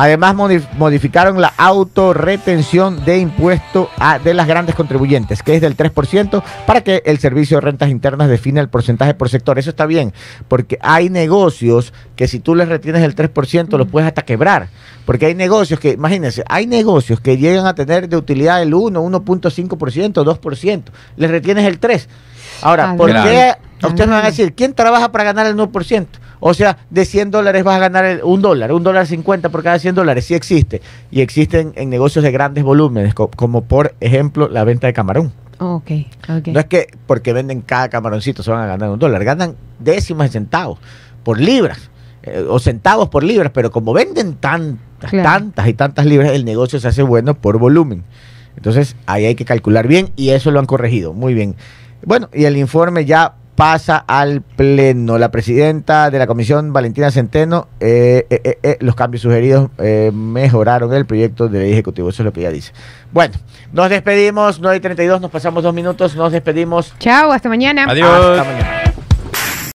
Además, modif- modificaron la autorretención de impuesto a- de las grandes contribuyentes, que es del 3%, para que el Servicio de Rentas Internas define el porcentaje por sector. Eso está bien, porque hay negocios que si tú les retienes el 3%, los puedes hasta quebrar. Porque hay negocios que, imagínense, hay negocios que llegan a tener de utilidad el 1, 1.5%, 2%. Les retienes el 3%. Ahora, Ah, ¿por qué? Ustedes me van a Ah. decir, ¿quién trabaja para ganar el 9%? O sea, de 100 dólares vas a ganar el- un dólar, un dólar 50 por cada 100 dólares. Sí existe. Y existen en negocios de grandes volúmenes, co- como por ejemplo la venta de camarón. Ok, ok. No es que porque venden cada camaroncito se van a ganar un dólar, ganan décimas de centavos por libras. eh, o centavos por libras, pero como venden tantas, Claro. tantas y tantas libras, el negocio se hace bueno por volumen. Entonces ahí hay que calcular bien y eso lo han corregido. Muy bien. Bueno, y el informe ya pasa al pleno. La presidenta de la comisión, Valentina Centeno, eh, eh, eh, los cambios sugeridos eh, mejoraron el proyecto de ley ejecutivo. Eso es lo que ella dice. Bueno, nos despedimos. 9 y 32, nos pasamos dos minutos. Nos despedimos. Chao, hasta mañana. Adiós. Hasta mañana.